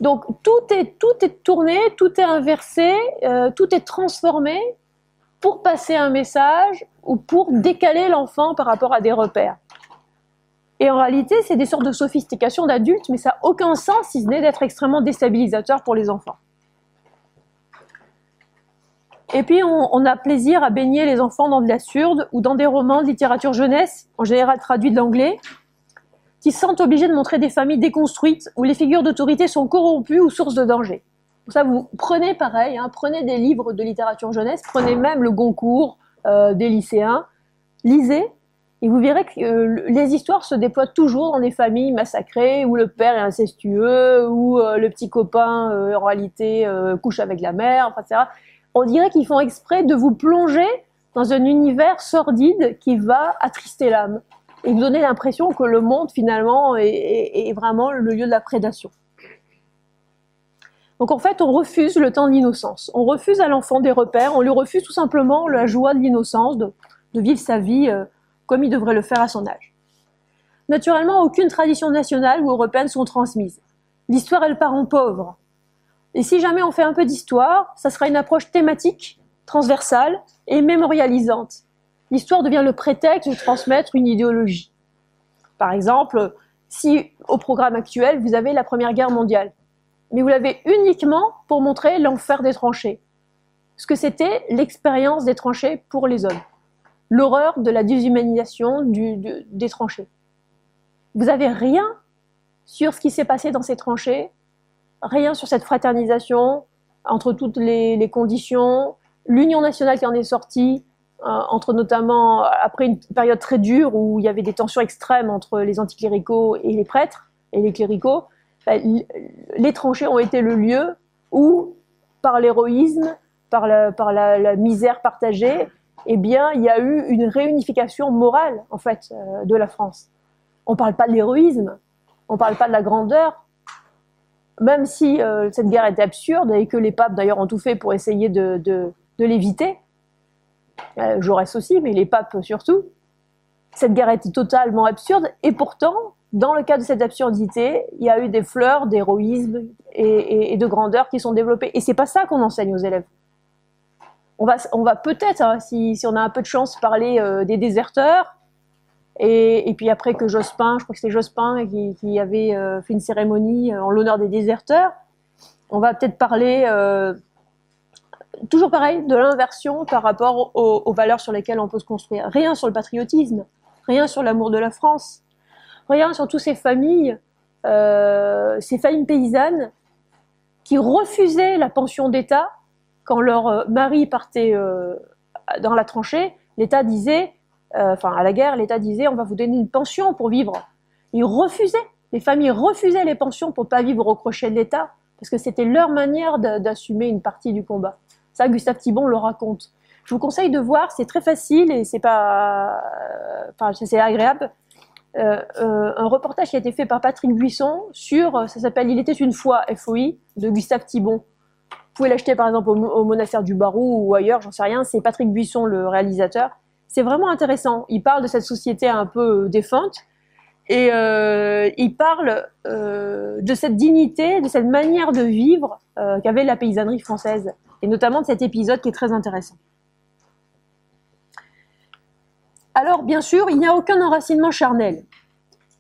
Donc tout est, tout est tourné, tout est inversé, tout est transformé pour passer un message ou pour décaler l'enfant par rapport à des repères. Et en réalité, c'est des sortes de sophistication d'adultes, mais ça n'a aucun sens si ce n'est d'être extrêmement déstabilisateur pour les enfants. Et puis, on, a plaisir à baigner les enfants dans de l'absurde ou dans des romans de littérature jeunesse, en général traduits de l'anglais, qui se sentent obligés de montrer des familles déconstruites où les figures d'autorité sont corrompues ou sources de danger. Pour ça, vous prenez pareil, hein, prenez des livres de littérature jeunesse, prenez même le Goncourt euh, des lycéens, lisez, et vous verrez que euh, les histoires se déploient toujours dans des familles massacrées, où le père est incestueux, où euh, le petit copain, en réalité, couche avec la mère, etc on dirait qu'ils font exprès de vous plonger dans un univers sordide qui va attrister l'âme et vous donner l'impression que le monde finalement est, vraiment le lieu de la prédation. Donc en fait, on refuse le temps de l'innocence. On refuse à l'enfant des repères, on lui refuse tout simplement la joie de l'innocence, de, vivre sa vie euh, comme il devrait le faire à son âge. Naturellement, aucune tradition nationale ou européenne sont transmises. L'histoire est le parent pauvre. Et si jamais on fait un peu d'histoire, ça sera une approche thématique, transversale et mémorialisante. L'histoire devient le prétexte de transmettre une idéologie. Par exemple, si au programme actuel, vous avez la Première Guerre mondiale, mais vous l'avez uniquement pour montrer l'enfer des tranchées, ce que c'était l'expérience des tranchées pour les hommes, l'horreur de la déshumanisation des tranchées. Vous n'avez rien sur ce qui s'est passé dans ces tranchées, rien sur cette fraternisation entre toutes les, conditions, l'union nationale qui en est sortie, euh, entre notamment après une période très dure où il y avait des tensions extrêmes entre les anticléricaux et les prêtres et les cléricaux, les tranchées ont été le lieu où, par l'héroïsme, par, la, misère partagée, eh bien, il y a eu une réunification morale en fait euh, de la France. On ne parle pas de l'héroïsme, on ne parle pas de la grandeur, même si euh, cette guerre était absurde et que les papes d'ailleurs ont tout fait pour essayer de, de, l'éviter, euh, Jaurès aussi, mais les papes surtout, cette guerre était totalement absurde et pourtant, dans le cas de cette absurdité, il y a eu des fleurs d'héroïsme et, de grandeur qui sont développées. Et c'est pas ça qu'on enseigne aux élèves. On va, on va peut-être, hein, si, on a un peu de chance, parler euh, des déserteurs, et, puis après que Jospin, je crois que c'était Jospin qui, avait euh, fait une cérémonie euh, en l'honneur des déserteurs, on va peut-être parler, toujours pareil, de l'inversion par rapport aux, valeurs sur lesquelles on peut se construire. Rien sur le patriotisme, rien sur l'amour de la France, rien sur toutes ces familles, ces familles paysannes qui refusaient la pension d'État quand leur mari partait dans la tranchée. L'État disait euh, enfin à la guerre, l'État disait on va vous donner une pension pour vivre. Ils refusaient, les familles refusaient les pensions pour pas vivre au crochet de l'État, parce que c'était leur manière d'assumer une partie du combat. Ça, Gustave Thibon le raconte. Je vous conseille de voir, c'est très facile et c'est pas, enfin c'est agréable. Euh, euh, un reportage qui a été fait par Patrick Buisson sur, ça s'appelle Il était une fois FOI de Gustave Thibon. Vous pouvez l'acheter par exemple au, monastère du Barou ou ailleurs, j'en sais rien. C'est Patrick Buisson le réalisateur c'est vraiment intéressant. Il parle de cette société un peu euh, défunte et euh, il parle euh, de cette dignité, de cette manière de vivre qu'avait la paysannerie française et notamment de cet épisode qui est très intéressant. Alors, bien sûr, il n'y a aucun enracinement charnel.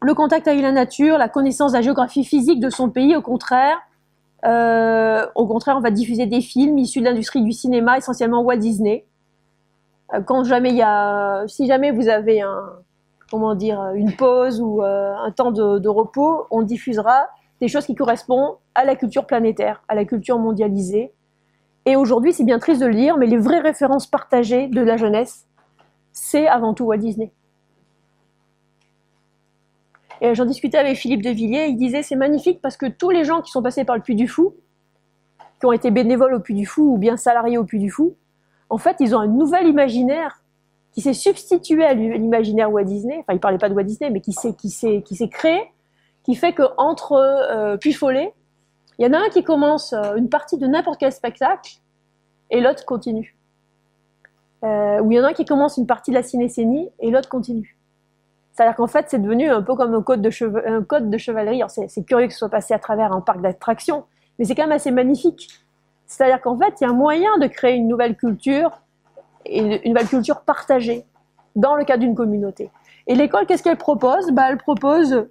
Le contact avec la nature, la connaissance de la géographie physique de son pays, au contraire, contraire, on va diffuser des films issus de l'industrie du cinéma, essentiellement Walt Disney, euh, quand jamais il y a, si jamais vous avez un, comment dire, une pause ou euh, un temps de, repos, on diffusera des choses qui correspondent à la culture planétaire, à la culture mondialisée. Et aujourd'hui, c'est bien triste de le mais les vraies références partagées de la jeunesse, c'est avant tout Walt Disney. Et j'en discutais avec Philippe de Villiers, il disait c'est magnifique parce que tous les gens qui sont passés par le Puy du Fou, qui ont été bénévoles au Puy du Fou ou bien salariés au Puy du Fou, en fait, ils ont un nouvel imaginaire qui s'est substitué à l'imaginaire Walt Disney. Enfin, il parlait pas de Walt Disney, mais qui s'est créé, qui fait que entre euh, Follet, il y en a un qui commence euh, une partie de n'importe quel spectacle et l'autre continue. Euh, ou il y en a un qui commence une partie de la cinécénie et l'autre continue. C'est-à-dire qu'en fait, c'est devenu un peu comme un code de, un code de chevalerie. C'est curieux que ce soit passé à travers un parc d'attractions, mais c'est quand même assez magnifique. C'est-à-dire qu'en fait, il y a un moyen de créer une nouvelle culture, et une nouvelle culture partagée dans le cadre d'une communauté. Et l'école, qu'est-ce qu'elle propose? Bah, Elle propose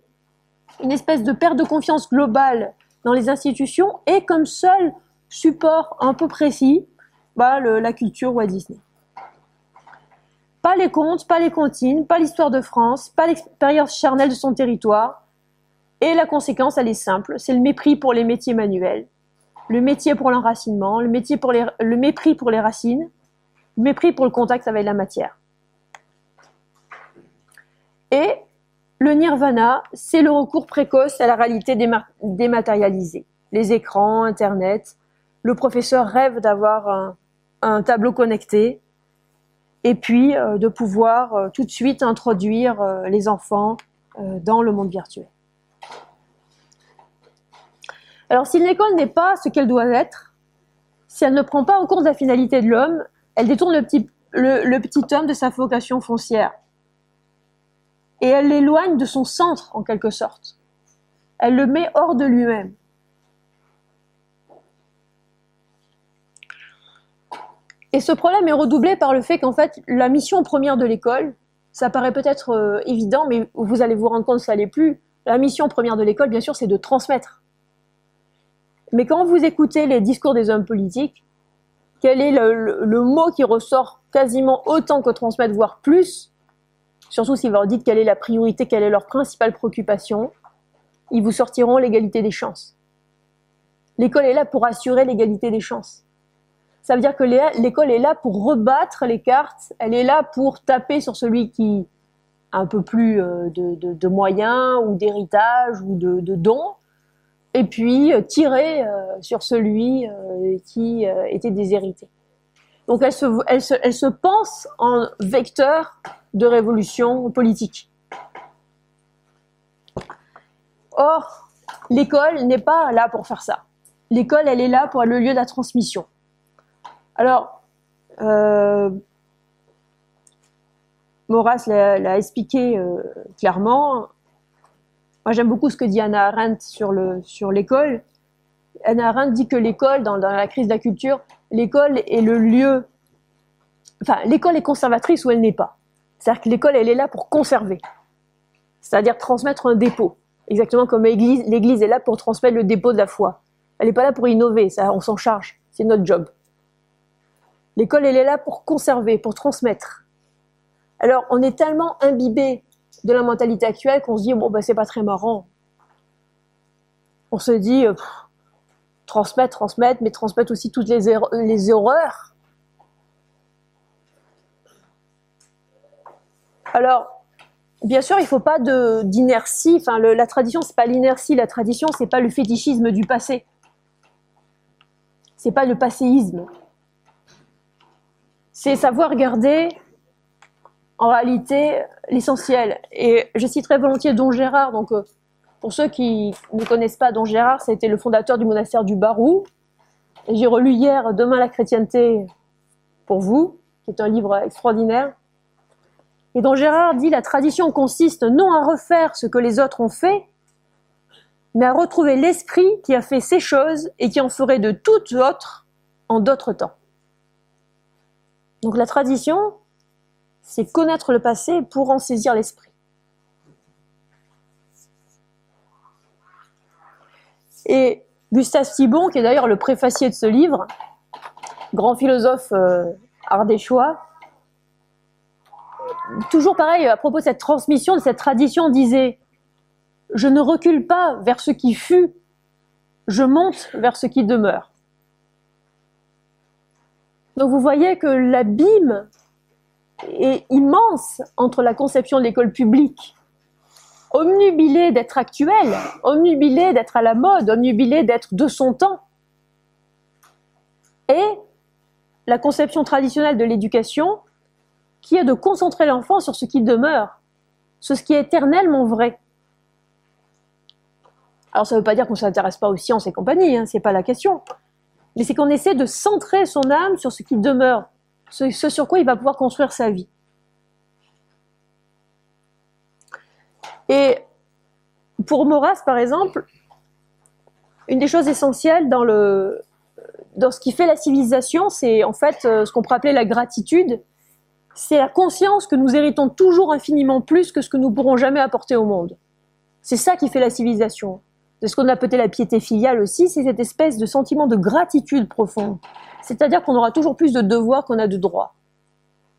une espèce de perte de confiance globale dans les institutions et comme seul support un peu précis, bah, la culture Walt Disney. Pas les contes, pas les comptines, pas l'histoire de France, pas l'expérience charnelle de son territoire. Et la conséquence, elle est simple, c'est le mépris pour les métiers manuels, le métier pour l'enracinement, le, mépris pour les racines, le mépris pour le contact avec la matière. Et le nirvana, c'est le recours précoce à la réalité dématérialisée. Les écrans, Internet. Le professeur rêve d'avoir un, tableau connecté et puis euh, de pouvoir euh, tout de suite introduire euh, les enfants dans le monde virtuel. Alors si l'école n'est pas ce qu'elle doit être, si elle ne prend pas en compte la finalité de l'homme, elle détourne le petit, le petit homme de sa vocation foncière et elle l'éloigne de son centre en quelque sorte. Elle le met hors de lui-même. Et ce problème est redoublé par le fait qu'en fait, la mission première de l'école, ça paraît peut-être euh, évident, mais vous allez vous rendre compte que ça l'est plus. La mission première de l'école, bien sûr, c'est de transmettre. Mais quand vous écoutez les discours des hommes politiques, quel est le mot qui ressort quasiment autant que transmettre, voire plus surtout si vous leur dites quelle est la priorité, quelle est leur principale préoccupation, ils vous sortiront l'égalité des chances. L'école est là pour assurer l'égalité des chances. Ça veut dire que l'école est là pour rebattre les cartes, elle est là pour taper sur celui qui a un peu plus euh, de, moyens ou d'héritage ou de, dons, et puis euh, tirer euh, sur celui qui était déshérité. Donc elle se, elle se pense en vecteur de révolution politique. Or, l'école n'est pas là pour faire ça. L'école, elle est là pour être le lieu de la transmission. Alors, euh, Maurras l'a expliqué euh, clairement. Moi, j'aime beaucoup ce que dit Anna Arendt sur l'école. Anna Arendt dit que l'école, dans, dans, la crise de la culture, l'école est le lieu. Enfin, l'école est conservatrice ou elle n'est pas. C'est-à-dire que l'école, elle est là pour conserver, c'est-à-dire transmettre un dépôt, exactement comme l'Église est là pour transmettre le dépôt de la foi. Elle n'est pas là pour innover, ça, on s'en charge, c'est notre job. L'école, elle est là pour conserver, pour transmettre. Alors, on est tellement imbibé de la mentalité actuelle qu'on se dit bon, ben, c'est pas très marrant. On se dit euh, transmettre, transmettre, mais transmettre aussi toutes les, les horreurs Alors, bien sûr, il ne faut pas d'inertie. La tradition, c'est pas l'inertie. La tradition, c'est pas le fétichisme du passé. C'est pas le passéisme. C'est savoir garder, en réalité, l'essentiel. Et je citerai volontiers Don Gérard. Donc, euh, pour ceux qui ne connaissent pas Don Gérard, été le fondateur du monastère du Barou. J'ai relu hier Demain la chrétienté pour vous, qui est un livre extraordinaire et dont Gérard dit la tradition consiste non à refaire ce que les autres ont fait, mais à retrouver l'esprit qui a fait ces choses et qui en ferait de toutes autres en d'autres temps. Donc la tradition, c'est connaître le passé pour en saisir l'esprit. Et Gustave Thibon, qui est d'ailleurs le préfacier de ce livre, grand philosophe euh, ardéchois, toujours pareil, à propos de cette transmission, de cette tradition, disait Je ne recule pas vers ce qui fut, je monte vers ce qui demeure. Donc vous voyez que l'abîme est immense entre la conception de l'école publique, omnubilée d'être actuelle, omnubilée d'être à la mode, omnubilée d'être de son temps, et la conception traditionnelle de l'éducation qui est de concentrer l'enfant sur ce qui demeure, sur ce qui est éternellement vrai. Alors ça ne veut pas dire qu'on ne s'intéresse pas aux sciences et compagnie, hein, c'est pas la question. Mais c'est qu'on essaie de centrer son âme sur ce qui demeure, ce, sur quoi il va pouvoir construire sa vie. Et pour Maurras, par exemple, une des choses essentielles dans, le, dans ce qui fait la civilisation, c'est en fait euh, ce qu'on pourrait appeler la gratitude c'est la conscience que nous héritons toujours infiniment plus que ce que nous pourrons jamais apporter au monde. C'est ça qui fait la civilisation. De ce qu'on appelait la piété filiale aussi, c'est cette espèce de sentiment de gratitude profonde. C'est-à-dire qu'on aura toujours plus de devoirs qu'on a de droits.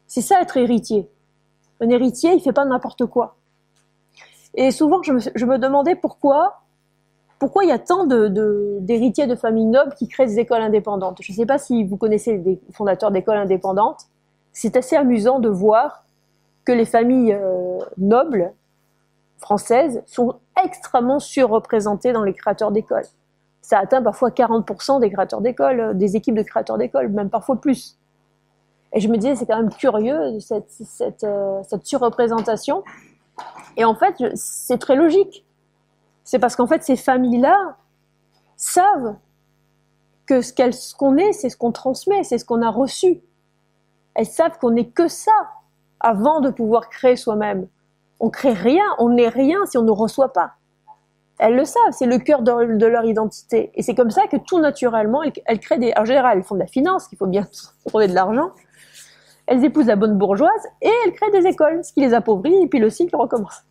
C'est ça être héritier. Un héritier, il fait pas n'importe quoi. Et souvent, je me, demandais pourquoi, pourquoi il y a tant d'héritiers de, de, familles nobles qui créent des écoles indépendantes. Je ne sais pas si vous connaissez des fondateurs d'écoles indépendantes. C'est assez amusant de voir que les familles euh, nobles françaises sont extrêmement surreprésentées dans les créateurs d'écoles. Ça atteint parfois 40% des créateurs d'écoles, euh, des équipes de créateurs d'écoles, même parfois plus. Et je me disais, c'est quand même curieux, cette, cette, euh, cette surreprésentation. Et en fait, c'est très logique. C'est parce qu'en fait, ces familles-là savent que ce qu'on est, c'est ce qu'on transmet, c'est ce qu'on a reçu. Elles savent qu'on n'est que ça avant de pouvoir créer soi-même. On crée rien, on n'est rien si on ne reçoit pas. Elles le savent, c'est le cœur de, leur identité. Et c'est comme ça que tout naturellement, elles, elles, créent des... En général, elles font de la finance, il faut bien trouver de l'argent elles épousent la bonne bourgeoise et elles créent des écoles, ce qui les appauvrit, et puis le cycle recommence.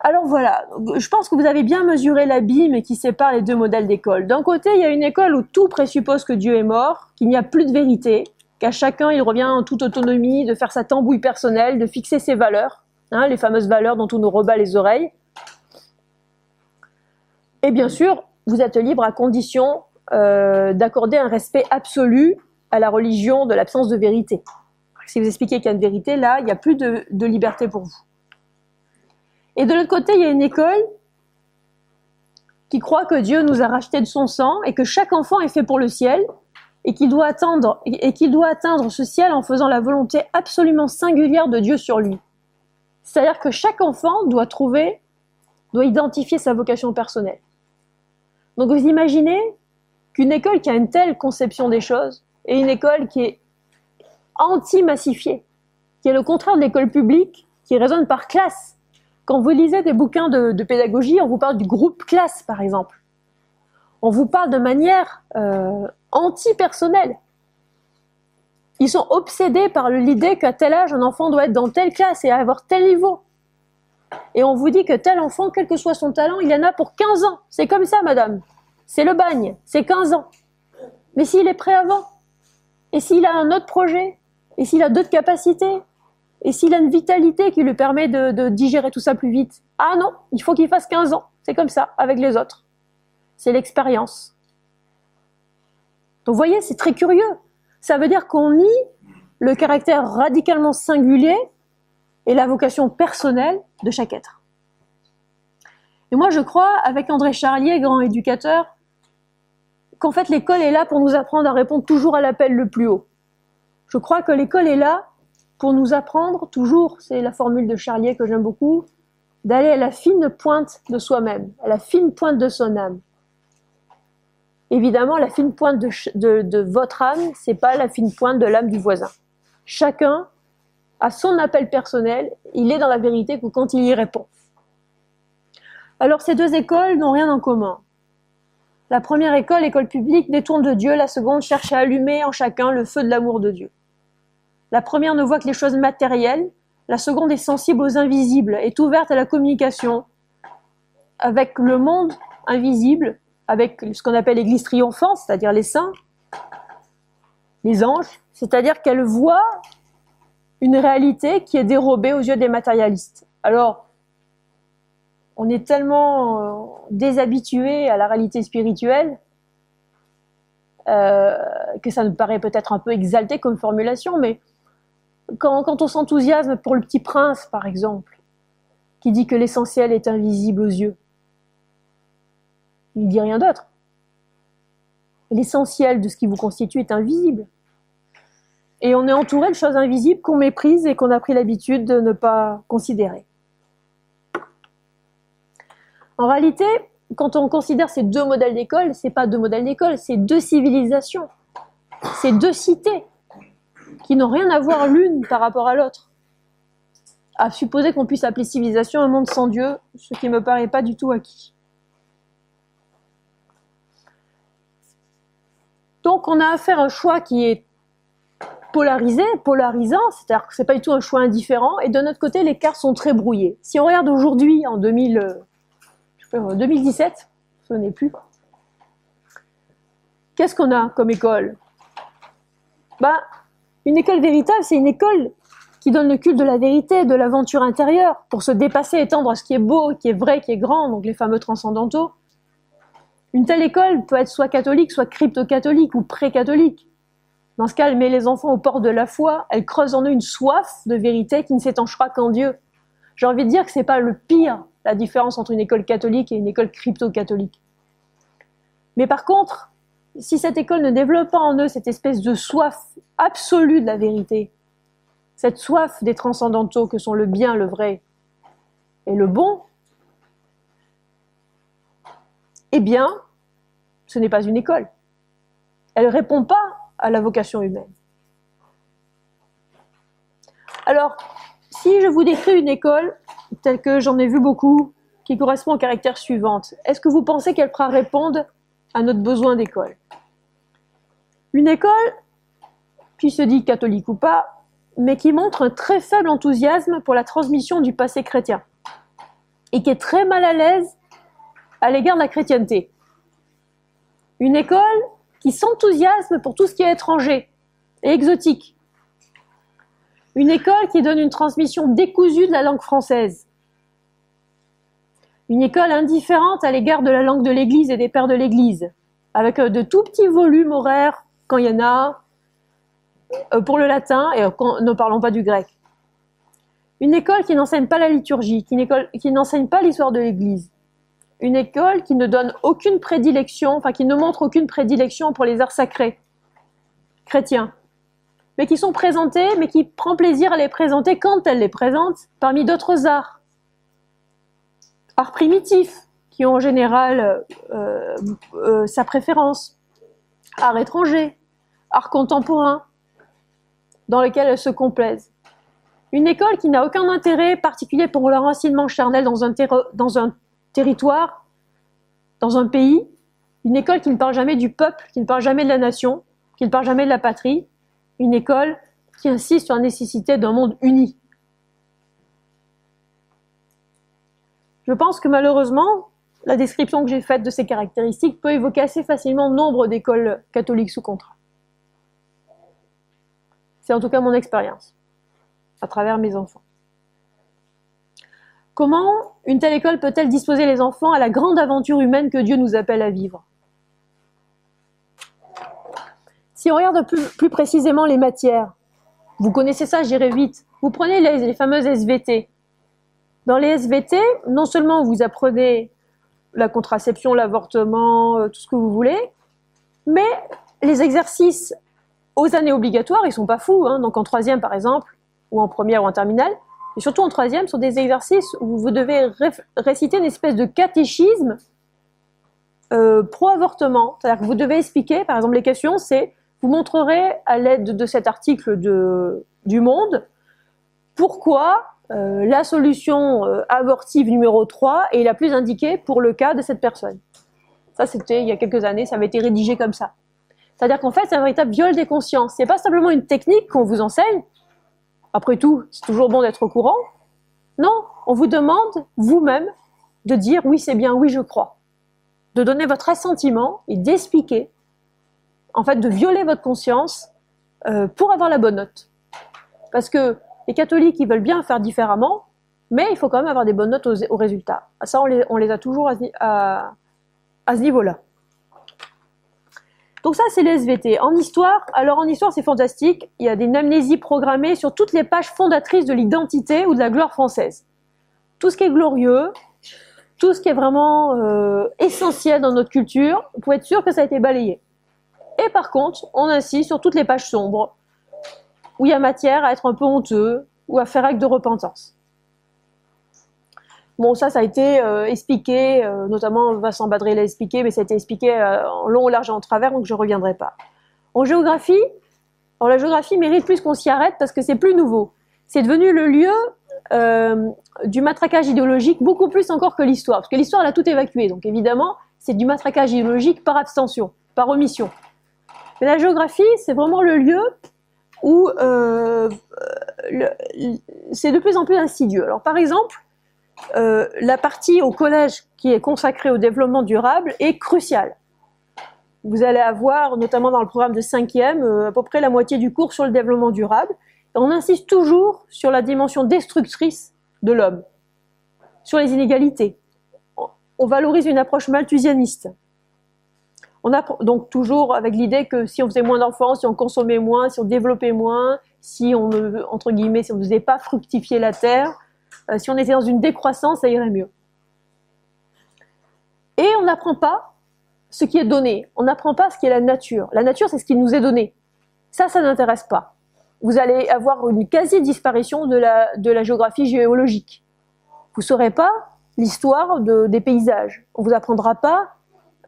Alors voilà, je pense que vous avez bien mesuré l'abîme qui sépare les deux modèles d'école. D'un côté, il y a une école où tout présuppose que Dieu est mort, qu'il n'y a plus de vérité, qu'à chacun il revient en toute autonomie de faire sa tambouille personnelle, de fixer ses valeurs, hein, les fameuses valeurs dont on nous rebat les oreilles. Et bien sûr, vous êtes libre à condition euh, d'accorder un respect absolu à la religion de l'absence de vérité. Si vous expliquez qu'il y a une vérité, là, il n'y a plus de, liberté pour vous. Et de l'autre côté, il y a une école qui croit que Dieu nous a racheté de son sang et que chaque enfant est fait pour le ciel et qu'il doit et doit atteindre ce ciel en faisant la volonté absolument singulière de Dieu sur lui. C'est-à-dire que chaque enfant doit trouver, doit identifier sa vocation personnelle. Donc vous imaginez qu'une école qui a une telle conception des choses et une école qui est anti-massifiée, qui est le contraire de l'école publique, qui raisonne par classe. Quand vous lisez des bouquins de, de, pédagogie, on vous parle du groupe classe, par exemple. On vous parle de manière euh, anti-personnelle. Ils sont obsédés par l'idée qu'à tel âge, un enfant doit être dans telle classe et avoir tel niveau. Et on vous dit que tel enfant, quel que soit son talent, il en a pour 15 ans. C'est comme ça, madame. C'est le bagne, c'est 15 ans. Mais s'il est prêt avant, et s'il a un autre projet Et s'il a d'autres capacités Et s'il a une vitalité qui lui permet de, de digérer tout ça plus vite Ah non, il faut qu'il fasse 15 ans. C'est comme ça, avec les autres. C'est l'expérience. Donc vous voyez, c'est très curieux. Ça veut dire qu'on nie le caractère radicalement singulier et la vocation personnelle de chaque être. Et moi, je crois, avec André Charlier, grand éducateur, qu'en fait l'école est là pour nous apprendre à répondre toujours à l'appel le plus haut. Je crois que l'école est là pour nous apprendre toujours, c'est la formule de Charlier que j'aime beaucoup, d'aller à la fine pointe de soi-même, à la fine pointe de son âme. Évidemment, la fine pointe de, votre âme, c'est pas la fine pointe de l'âme du voisin. Chacun a son appel personnel, il est dans la vérité que quand il y répond. Alors ces deux écoles n'ont rien en commun. La première école, école publique, détourne de Dieu, la seconde cherche à allumer en chacun le feu de l'amour de Dieu. La première ne voit que les choses matérielles, la seconde est sensible aux invisibles, est ouverte à la communication avec le monde invisible, avec ce qu'on appelle l'église triomphante, c'est-à-dire les saints, les anges, c'est-à-dire qu'elle voit une réalité qui est dérobée aux yeux des matérialistes. Alors, on est tellement euh, déshabitué à la réalité spirituelle euh, que ça nous paraît peut-être un peu exalté comme formulation, mais quand, quand on s'enthousiasme pour le petit prince, par exemple, qui dit que l'essentiel est invisible aux yeux, il dit rien d'autre. L'essentiel de ce qui vous constitue est invisible. Et on est entouré de choses invisibles qu'on méprise et qu'on a pris l'habitude de ne pas considérer. En réalité, quand on considère ces deux modèles d'école, c'est pas deux modèles d'école, c'est deux civilisations, c'est deux cités qui n'ont rien à voir l'une par rapport à l'autre. À supposer qu'on puisse appeler civilisation un monde sans Dieu, ce qui me paraît pas du tout acquis. Donc on a à faire un choix qui est polarisé, polarisant, c'est-à-dire que c'est pas du tout un choix indifférent, et de notre côté, les cartes sont très brouillées. Si on regarde aujourd'hui, en 2000, 2017, ce n'est plus, qu'est-ce qu'on a comme école? Bah, Une école véritable, c'est une école qui donne le culte de la vérité, de l'aventure intérieure, pour se dépasser, étendre à ce qui est beau, qui est vrai, qui est grand, donc les fameux transcendantaux. Une telle école peut être soit catholique, soit crypto-catholique ou pré-catholique. Dans ce cas, elle met les enfants au port de la foi, elle creuse en eux une soif de vérité qui ne s'étanchera qu'en Dieu. J'ai envie de dire que c'est pas le pire, la différence entre une école catholique et une école crypto-catholique. Mais par contre, si cette école ne développe pas en eux cette espèce de soif absolue de la vérité, cette soif des transcendantaux que sont le bien, le vrai et le bon, eh bien, ce n'est pas une école. Elle ne répond pas à la vocation humaine. Alors, si je vous décris une école telle que j'en ai vu beaucoup, qui correspond au caractère suivante, est-ce que vous pensez qu'elle pourra répondre à notre besoin d'école? Une école qui se dit catholique ou pas, mais qui montre un très faible enthousiasme pour la transmission du passé chrétien et qui est très mal à l'aise à l'égard de la chrétienté. Une école qui s'enthousiasme pour tout ce qui est étranger et exotique. Une école qui donne une transmission décousue de la langue française. Une école indifférente à l'égard de la langue de l'Église et des pères de l'Église, avec de tout petits volumes horaires quand il y en a, euh, pour le latin, et ne parlons pas du grec. Une école qui n'enseigne pas la liturgie, qui n'enseigne pas l'histoire de l'Église. Une école qui ne donne aucune prédilection, enfin qui ne montre aucune prédilection pour les arts sacrés chrétiens, mais qui sont présentés, mais qui prend plaisir à les présenter quand elle les présente parmi d'autres arts. Arts primitifs, qui ont en général euh, euh, sa préférence. Arts étrangers, arts contemporains, dans lesquels elles se complaisent. Une école qui n'a aucun intérêt particulier pour le renseignement charnel dans un, dans territoire, dans un pays. Une école qui ne parle jamais du peuple, qui ne parle jamais de la nation, qui ne parle jamais de la patrie. Une école qui insiste sur la nécessité d'un monde uni. Je pense que malheureusement, la description que j'ai faite de ces caractéristiques peut évoquer assez facilement nombre d'écoles catholiques sous contrat. C'est en tout cas mon expérience, à travers mes enfants. Comment une telle école peut-elle disposer les enfants à la grande aventure humaine que Dieu nous appelle à vivre? Si on regarde plus, précisément les matières, vous connaissez ça, j'irai vite. Vous prenez les, fameuses SVT. Dans les SVT, non seulement vous apprenez la contraception, l'avortement, euh, tout ce que vous voulez, mais les exercices aux années obligatoires, ils sont pas fous. Hein. Donc en troisième, par exemple, ou en première ou en terminale, et surtout en troisième, sont des exercices où vous devez réciter une espèce de catéchisme euh, pro-avortement. C'est-à-dire que vous devez expliquer, par exemple, les questions, c'est vous montrerez à l'aide de cet article de, du Monde pourquoi euh, la solution euh, abortive numéro 3 est la plus indiquée pour le cas de cette personne. Ça, c'était il y a quelques années, ça avait été rédigé comme ça. C'est-à-dire qu'en fait, c'est un véritable viol des consciences. C'est pas simplement une technique qu'on vous enseigne. Après tout, c'est toujours bon d'être au courant. Non, on vous demande vous-même de dire oui, c'est bien, oui, je crois. De donner votre assentiment et d'expliquer, en fait, de violer votre conscience euh, pour avoir la bonne note. Parce que les catholiques, ils veulent bien faire différemment, mais il faut quand même avoir des bonnes notes aux, résultats. Ça, on les, a toujours à ce niveau-là. Donc ça, c'est les SVT. En histoire, alors en histoire, c'est fantastique. Il y a des amnésies programmées sur toutes les pages fondatrices de l'identité ou de la gloire française. Tout ce qui est glorieux, tout ce qui est vraiment euh, essentiel dans notre culture, vous pouvez être sûr que ça a été balayé. Et par contre, on insiste sur toutes les pages sombres, où il y a matière à être un peu honteux ou à faire acte de repentance. Bon, ça, ça a été euh, expliqué, euh, notamment Vincent Badré l'a expliqué, mais ça a été expliqué euh, en long, large et en travers, donc je ne reviendrai pas. En géographie, alors la géographie mérite plus qu'on s'y arrête parce que c'est plus nouveau. C'est devenu le lieu du matraquage idéologique beaucoup plus encore que l'histoire, parce que l'histoire elle a tout évacué. Donc évidemment, c'est du matraquage idéologique par abstention, par omission. Mais la géographie, c'est vraiment le lieu où c'est de plus en plus insidieux. Alors par exemple, euh, la partie au collège qui est consacrée au développement durable est cruciale. Vous allez avoir, notamment dans le programme de cinquième, euh, à peu près la moitié du cours sur le développement durable. on insiste toujours sur la dimension destructrice de l'homme, sur les inégalités. On valorise une approche malthusianiste. On a donc toujours avec l'idée que si on faisait moins d'enfants, si on consommait moins, si on développait moins, si on entre guillemets, si on ne faisait pas fructifier la terre, euh, si on était dans une décroissance, ça irait mieux. Et on n'apprend pas ce qui est donné. On n'apprend pas ce qui est la nature. La nature, c'est ce qui nous est donné. Ça, ça n'intéresse pas. Vous allez avoir une quasi-disparition de la, géographie géologique. Vous ne saurez pas l'histoire de, des paysages. On ne vous apprendra pas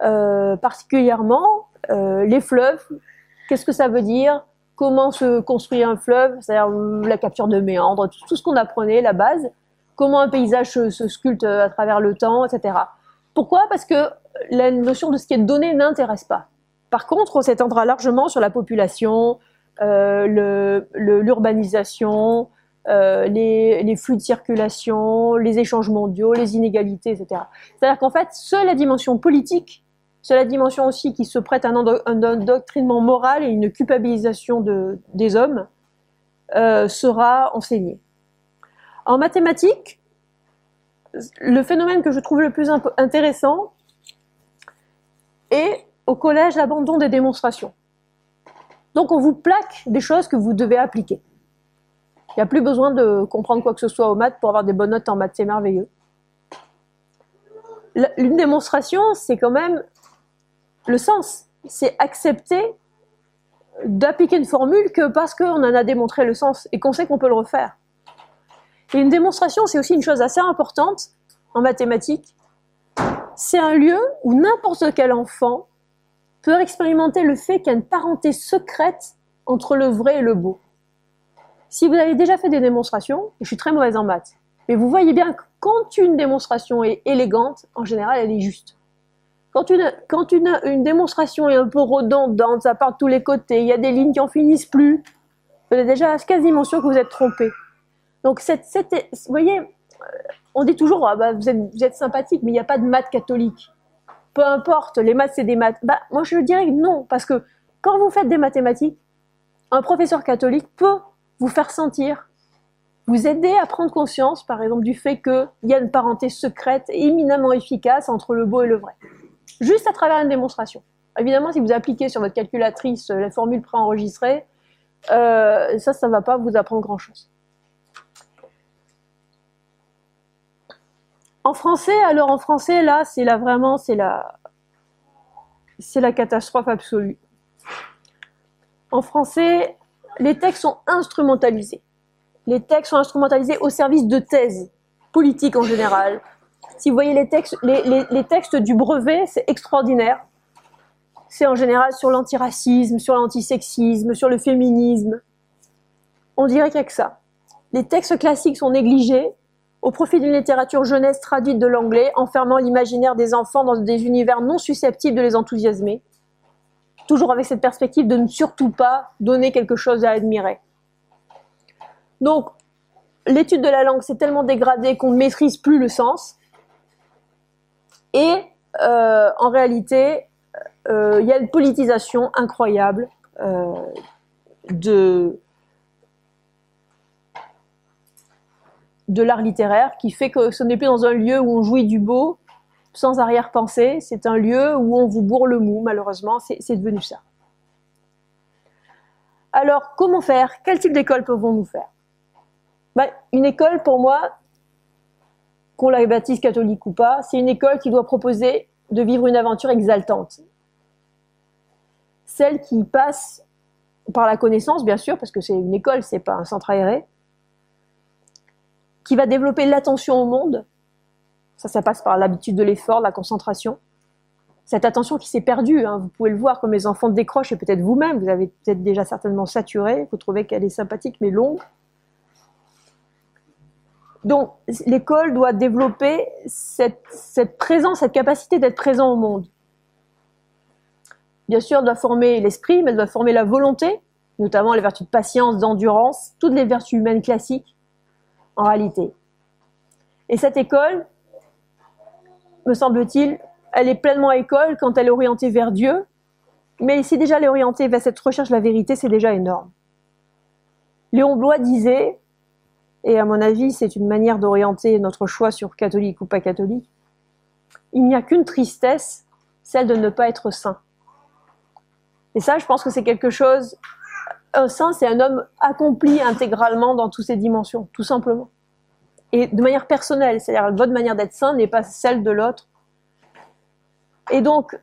euh, particulièrement euh, les fleuves. Qu'est-ce que ça veut dire? Comment se construit un fleuve? C'est-à-dire la capture de méandres, tout, ce qu'on apprenait, la base. Comment un paysage se, sculpte à travers le temps, etc. Pourquoi? Parce que la notion de ce qui est donné n'intéresse pas. Par contre, on s'étendra largement sur la population, euh, l'urbanisation, euh, les, flux de circulation, les échanges mondiaux, les inégalités, etc. C'est-à-dire qu'en fait, seule la dimension politique, seule la dimension aussi qui se prête à un, un doctrinement moral et une culpabilisation de, des hommes euh, sera enseignée. En mathématiques, le phénomène que je trouve le plus intéressant, et au collège l'abandon des démonstrations. Donc on vous plaque des choses que vous devez appliquer. Il n'y a plus besoin de comprendre quoi que ce soit aux maths pour avoir des bonnes notes en maths, c'est merveilleux. Une démonstration, c'est quand même le sens. C'est accepter d'appliquer une formule que parce qu'on en a démontré le sens et qu'on sait qu'on peut le refaire. Et une démonstration, c'est aussi une chose assez importante en mathématiques, c'est un lieu où n'importe quel enfant peut expérimenter le fait qu'il y a une parenté secrète entre le vrai et le beau. Si vous avez déjà fait des démonstrations, je suis très mauvaise en maths, mais vous voyez bien que quand une démonstration est élégante, en général, elle est juste. Quand une, quand une, une démonstration est un peu redondante, ça part de tous les côtés, il y a des lignes qui en finissent plus, vous êtes déjà quasiment sûr que vous êtes trompé. Donc, vous voyez, on dit toujours, ah bah, vous, êtes, sympathique, mais il n'y a pas de maths catholiques. Peu importe, les maths, c'est des maths. Bah, moi, je dirais non, parce que quand vous faites des mathématiques, un professeur catholique peut vous faire sentir, vous aider à prendre conscience, par exemple, du fait qu'il y a une parenté secrète éminemment efficace entre le beau et le vrai. Juste à travers une démonstration. Évidemment, si vous appliquez sur votre calculatrice la formule préenregistrée, euh, ça, ça ne va pas vous apprendre grand-chose. En français, alors en français, là, c'est là vraiment, c'est la, c'est la catastrophe absolue. En français, les textes sont instrumentalisés. Les textes sont instrumentalisés au service de thèses politiques en général. Si vous voyez les textes, les, textes du brevet, c'est extraordinaire. C'est en général sur l'antiracisme, sur l'antisexisme, sur le féminisme. On dirait qu'il n'y a que ça. Les textes classiques sont négligés au profit d'une littérature jeunesse traduite de l'anglais, enfermant l'imaginaire des enfants dans des univers non susceptibles de les enthousiasmer, toujours avec cette perspective de ne surtout pas donner quelque chose à admirer. Donc, l'étude de la langue s'est tellement dégradée qu'on ne maîtrise plus le sens, et euh, en réalité, euh, il y a une politisation incroyable euh, de, de l'art littéraire qui fait que ce n'est plus dans un lieu où on jouit du beau sans arrière-pensée, c'est un lieu où on vous bourre le mou, malheureusement, c'est devenu ça. Alors, comment faire? Quel type d'école pouvons-nous faire? Ben, Une école, pour moi, qu'on la baptise catholique ou pas, c'est une école qui doit proposer de vivre une aventure exaltante. Celle qui passe par la connaissance, bien sûr, parce que c'est une école, c'est pas un centre aéré, qui va développer l'attention au monde. Ça, ça passe par l'habitude de l'effort, la concentration. Cette attention qui s'est perdue, hein, vous pouvez le voir comme les enfants décrochent, et peut-être vous-même, vous avez peut-être déjà certainement saturé, vous trouvez qu'elle est sympathique mais longue. Donc, l'école doit développer cette, cette présence, cette capacité d'être présent au monde. Bien sûr, elle doit former l'esprit, mais elle doit former la volonté, notamment les vertus de patience, d'endurance, toutes les vertus humaines classiques, en réalité. Et cette école, me semble-t-il, elle est pleinement école quand elle est orientée vers Dieu, mais si déjà elle est orientée vers cette recherche de la vérité, c'est déjà énorme. Léon Blois disait, et à mon avis c'est une manière d'orienter notre choix sur catholique ou pas catholique, il n'y a qu'une tristesse, celle de ne pas être saint. Et ça, je pense que c'est quelque chose. Un saint, c'est un homme accompli intégralement dans toutes ses dimensions, tout simplement. Et de manière personnelle, c'est-à-dire votre manière d'être saint n'est pas celle de l'autre. Et donc,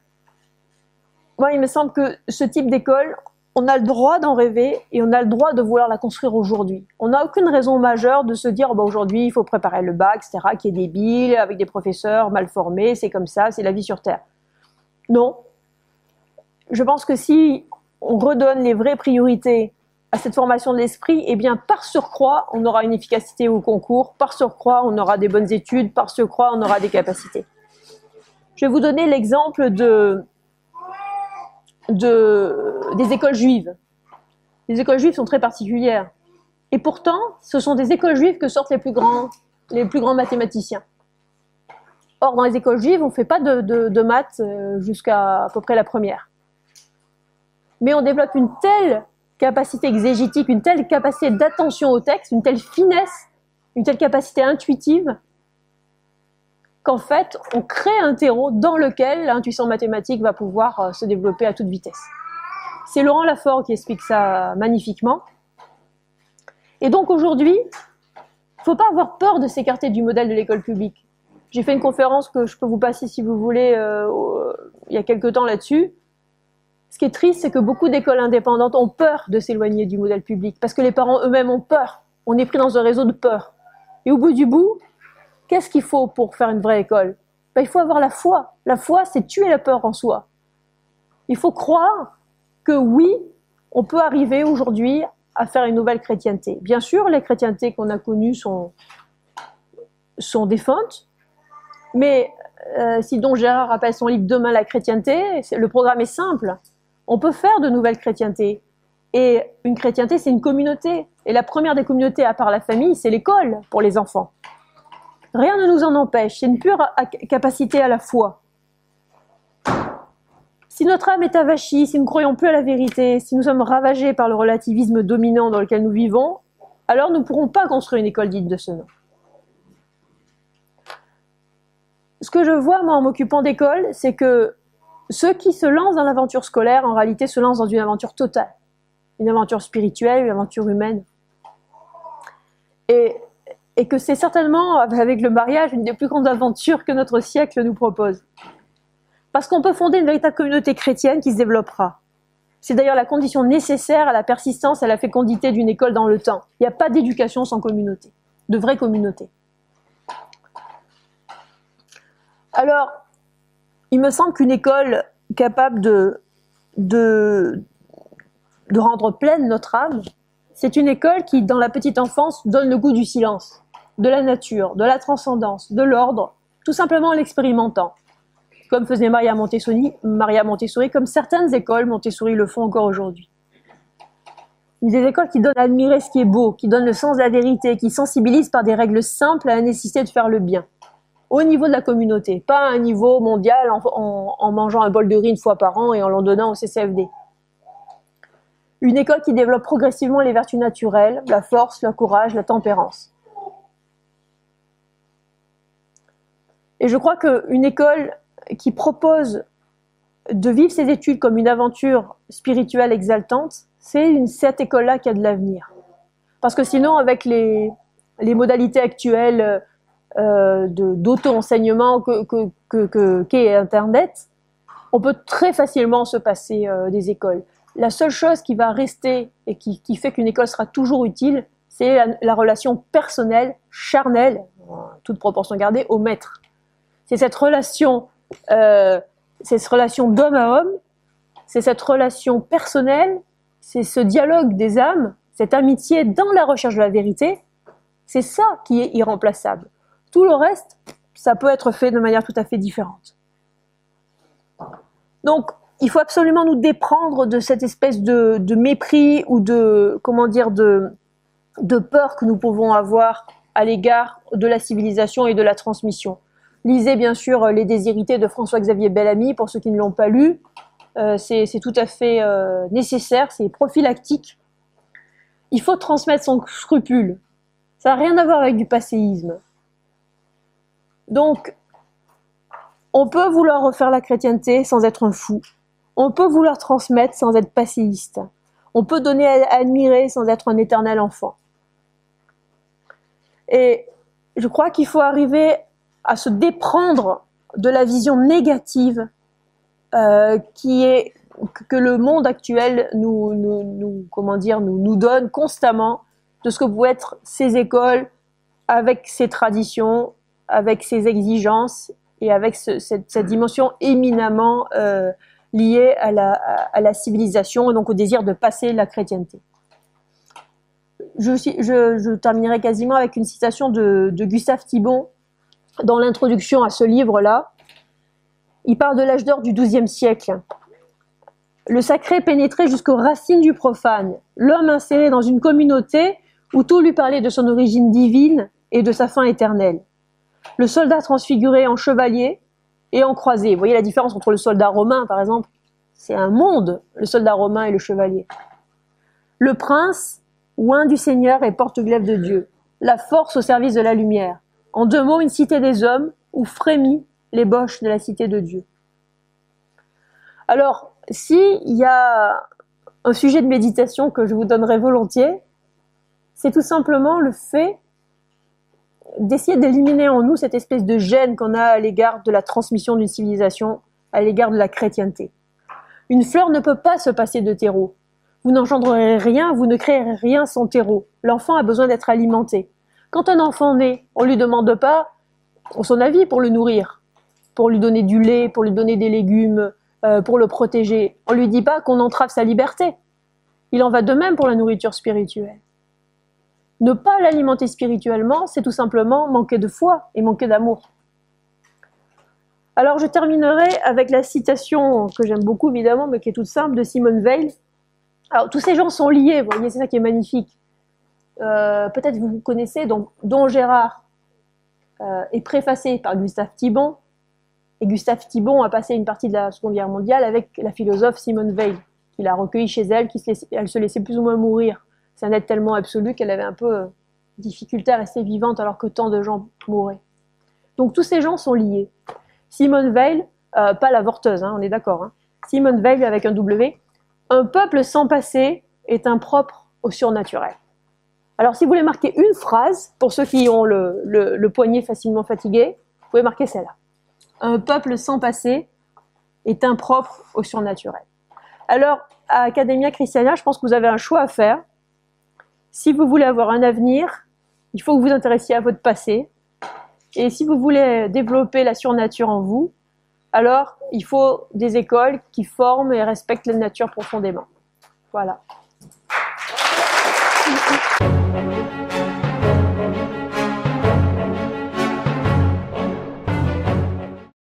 moi, il me semble que ce type d'école, on a le droit d'en rêver et on a le droit de vouloir la construire aujourd'hui. On n'a aucune raison majeure de se dire, bah, aujourd'hui, il faut préparer le bac, etc., qui est débile, avec des professeurs mal formés, c'est comme ça, c'est la vie sur Terre. Non. Je pense que si on redonne les vraies priorités à cette formation de l'esprit, eh bien, par surcroît, on aura une efficacité au concours, par surcroît, on aura des bonnes études, par surcroît, on aura des capacités. Je vais vous donner l'exemple de, de, des écoles juives. Les écoles juives sont très particulières. Et pourtant, ce sont des écoles juives que sortent les plus grands, les plus grands mathématiciens. Or, dans les écoles juives, on ne fait pas de, de, maths euh, jusqu'à à peu près la première. Mais on développe une telle capacité exégétique, une telle capacité d'attention au texte, une telle finesse, une telle capacité intuitive, qu'en fait, on crée un terreau dans lequel l'intuition mathématique va pouvoir euh, se développer à toute vitesse. C'est Laurent Lafort qui explique ça magnifiquement. Et donc aujourd'hui, il ne faut pas avoir peur de s'écarter du modèle de l'école publique. J'ai fait une conférence que je peux vous passer si vous voulez euh, il y a quelques temps là-dessus. Ce qui est triste, c'est que beaucoup d'écoles indépendantes ont peur de s'éloigner du modèle public parce que les parents eux-mêmes ont peur. On est pris dans un réseau de peur. Et au bout du bout, qu'est-ce qu'il faut pour faire une vraie école? Ben, Il faut avoir la foi. La foi, c'est tuer la peur en soi. Il faut croire que oui, on peut arriver aujourd'hui à faire une nouvelle chrétienté. Bien sûr, les chrétientés qu'on a connues sont, sont défuntes, mais euh, si Don Gérard rappelle son livre Demain la chrétienté, le programme est simple. On peut faire de nouvelles chrétientés. Et une chrétienté, c'est une communauté. Et la première des communautés, à part la famille, c'est l'école pour les enfants. Rien ne nous en empêche. C'est une pure capacité à la foi. Si notre âme est avachie, si nous ne croyons plus à la vérité, si nous sommes ravagés par le relativisme dominant dans lequel nous vivons, alors nous ne pourrons pas construire une école digne de ce nom. ce que je vois, moi, en m'occupant d'école, c'est que ceux qui se lancent dans l'aventure scolaire, en réalité, se lancent dans une aventure totale. Une aventure spirituelle, une aventure humaine. Et, et que c'est certainement, avec le mariage, une des plus grandes aventures que notre siècle nous propose. Parce qu'on peut fonder une véritable communauté chrétienne qui se développera. C'est d'ailleurs la condition nécessaire à la persistance, à la fécondité d'une école dans le temps. Il n'y a pas d'éducation sans communauté, de vraie communauté. Alors, il me semble qu'une école capable de, de, rendre pleine notre âme, c'est une école qui, dans la petite enfance, donne le goût du silence, de la nature, de la transcendance, de l'ordre, tout simplement en l'expérimentant. Comme faisait Maria Montessori, Maria Montessori, comme certaines écoles Montessori le font encore aujourd'hui. Des écoles qui donnent à admirer ce qui est beau, qui donnent le sens de la vérité, qui sensibilisent par des règles simples à la nécessité de faire le bien au niveau de la communauté, pas à un niveau mondial en, mangeant un bol de riz une fois par an et en l'en donnant au CCFD. Une école qui développe progressivement les vertus naturelles, la force, le courage, la tempérance. Et je crois qu'une école qui propose de vivre ses études comme une aventure spirituelle exaltante, c'est cette école-là qui a de l'avenir. Parce que sinon, avec les, les modalités actuelles, euh, d'auto-enseignement que, que, qu'est Internet, on peut très facilement se passer euh, des écoles. La seule chose qui va rester et qui, qui fait qu'une école sera toujours utile, c'est la, relation personnelle, charnelle, toute proportion gardée, au maître. C'est cette relation, euh, c'est cette relation d'homme à homme, c'est cette relation personnelle, c'est ce dialogue des âmes, cette amitié dans la recherche de la vérité. C'est ça qui est irremplaçable. Tout le reste, ça peut être fait de manière tout à fait différente. Donc, il faut absolument nous déprendre de cette espèce de, mépris ou de comment dire de, peur que nous pouvons avoir à l'égard de la civilisation et de la transmission. Lisez bien sûr Les Désirités de François-Xavier Bellamy pour ceux qui ne l'ont pas lu. Euh, c'est tout à fait euh, nécessaire, c'est prophylactique. Il faut transmettre son scrupule. Ça n'a rien à voir avec du passéisme. Donc, on peut vouloir refaire la chrétienté sans être un fou. On peut vouloir transmettre sans être passéiste. On peut donner à admirer sans être un éternel enfant. Et je crois qu'il faut arriver à se déprendre de la vision négative euh, qui est que le monde actuel nous, nous, donne constamment de ce que peuvent être ces écoles avec ses traditions, avec ses exigences et avec cette, dimension éminemment euh, liée à la, à la, civilisation et donc au désir de passer la chrétienté. Je, je, je terminerai quasiment avec une citation de, de Gustave Thibon dans l'introduction à ce livre-là. Il parle de l'âge d'or du XIIe siècle. Le sacré pénétrait jusqu'aux racines du profane, l'homme inséré dans une communauté où tout lui parlait de son origine divine et de sa fin éternelle. Le soldat transfiguré en chevalier et en croisé. Vous voyez la différence entre le soldat romain, par exemple? C'est un monde, le soldat romain et le chevalier. Le prince, oint du Seigneur et porte-glaive de Dieu. La force au service de la lumière. En deux mots, une cité des hommes où frémit l'ébauche de la cité de Dieu. Alors, s'il y a un sujet de méditation que je vous donnerai volontiers, c'est tout simplement le fait d'essayer d'éliminer en nous cette espèce de gêne qu'on a à l'égard de la transmission d'une civilisation, à l'égard de la chrétienté. Une fleur ne peut pas se passer de terreau. Vous n'engendrerez rien, vous ne créerez rien sans terreau. L'enfant a besoin d'être alimenté. Quand un enfant naît, on lui demande pas son avis pour le nourrir, pour lui donner du lait, pour lui donner des légumes, euh, pour le protéger. On lui dit pas qu'on entrave sa liberté. Il en va de même pour la nourriture spirituelle. Ne pas l'alimenter spirituellement, c'est tout simplement manquer de foi et manquer d'amour. Alors je terminerai avec la citation que j'aime beaucoup évidemment, mais qui est toute simple, de Simone Veil. Alors tous ces gens sont liés, vous voyez, c'est ça qui est magnifique. Euh, peut-être vous connaissez, donc Don Gérard euh, est préfacé par Gustave Thibon, et Gustave Thibon a passé une partie de la Seconde Guerre mondiale avec la philosophe Simone Veil, qu'il a recueilli chez elle, qui elle se laissait plus ou moins mourir c'est un être tellement absolu qu'elle avait un peu euh, difficulté à rester vivante alors que tant de gens mouraient. Donc tous ces gens sont liés. Simone Veil, euh, pas l'avorteuse, hein, on est d'accord. Hein. Simone Veil avec un W. Un peuple sans passé est impropre au surnaturel. Alors si vous voulez marquer une phrase, pour ceux qui ont le, le poignet facilement fatigué, vous pouvez marquer celle-là. Un peuple sans passé est impropre au surnaturel. Alors, à Academia Christiana, je pense que vous avez un choix à faire. Si vous voulez avoir un avenir, il faut que vous vous intéressiez à votre passé. Et si vous voulez développer la surnature en vous, alors il faut des écoles qui forment et respectent la nature profondément. Voilà.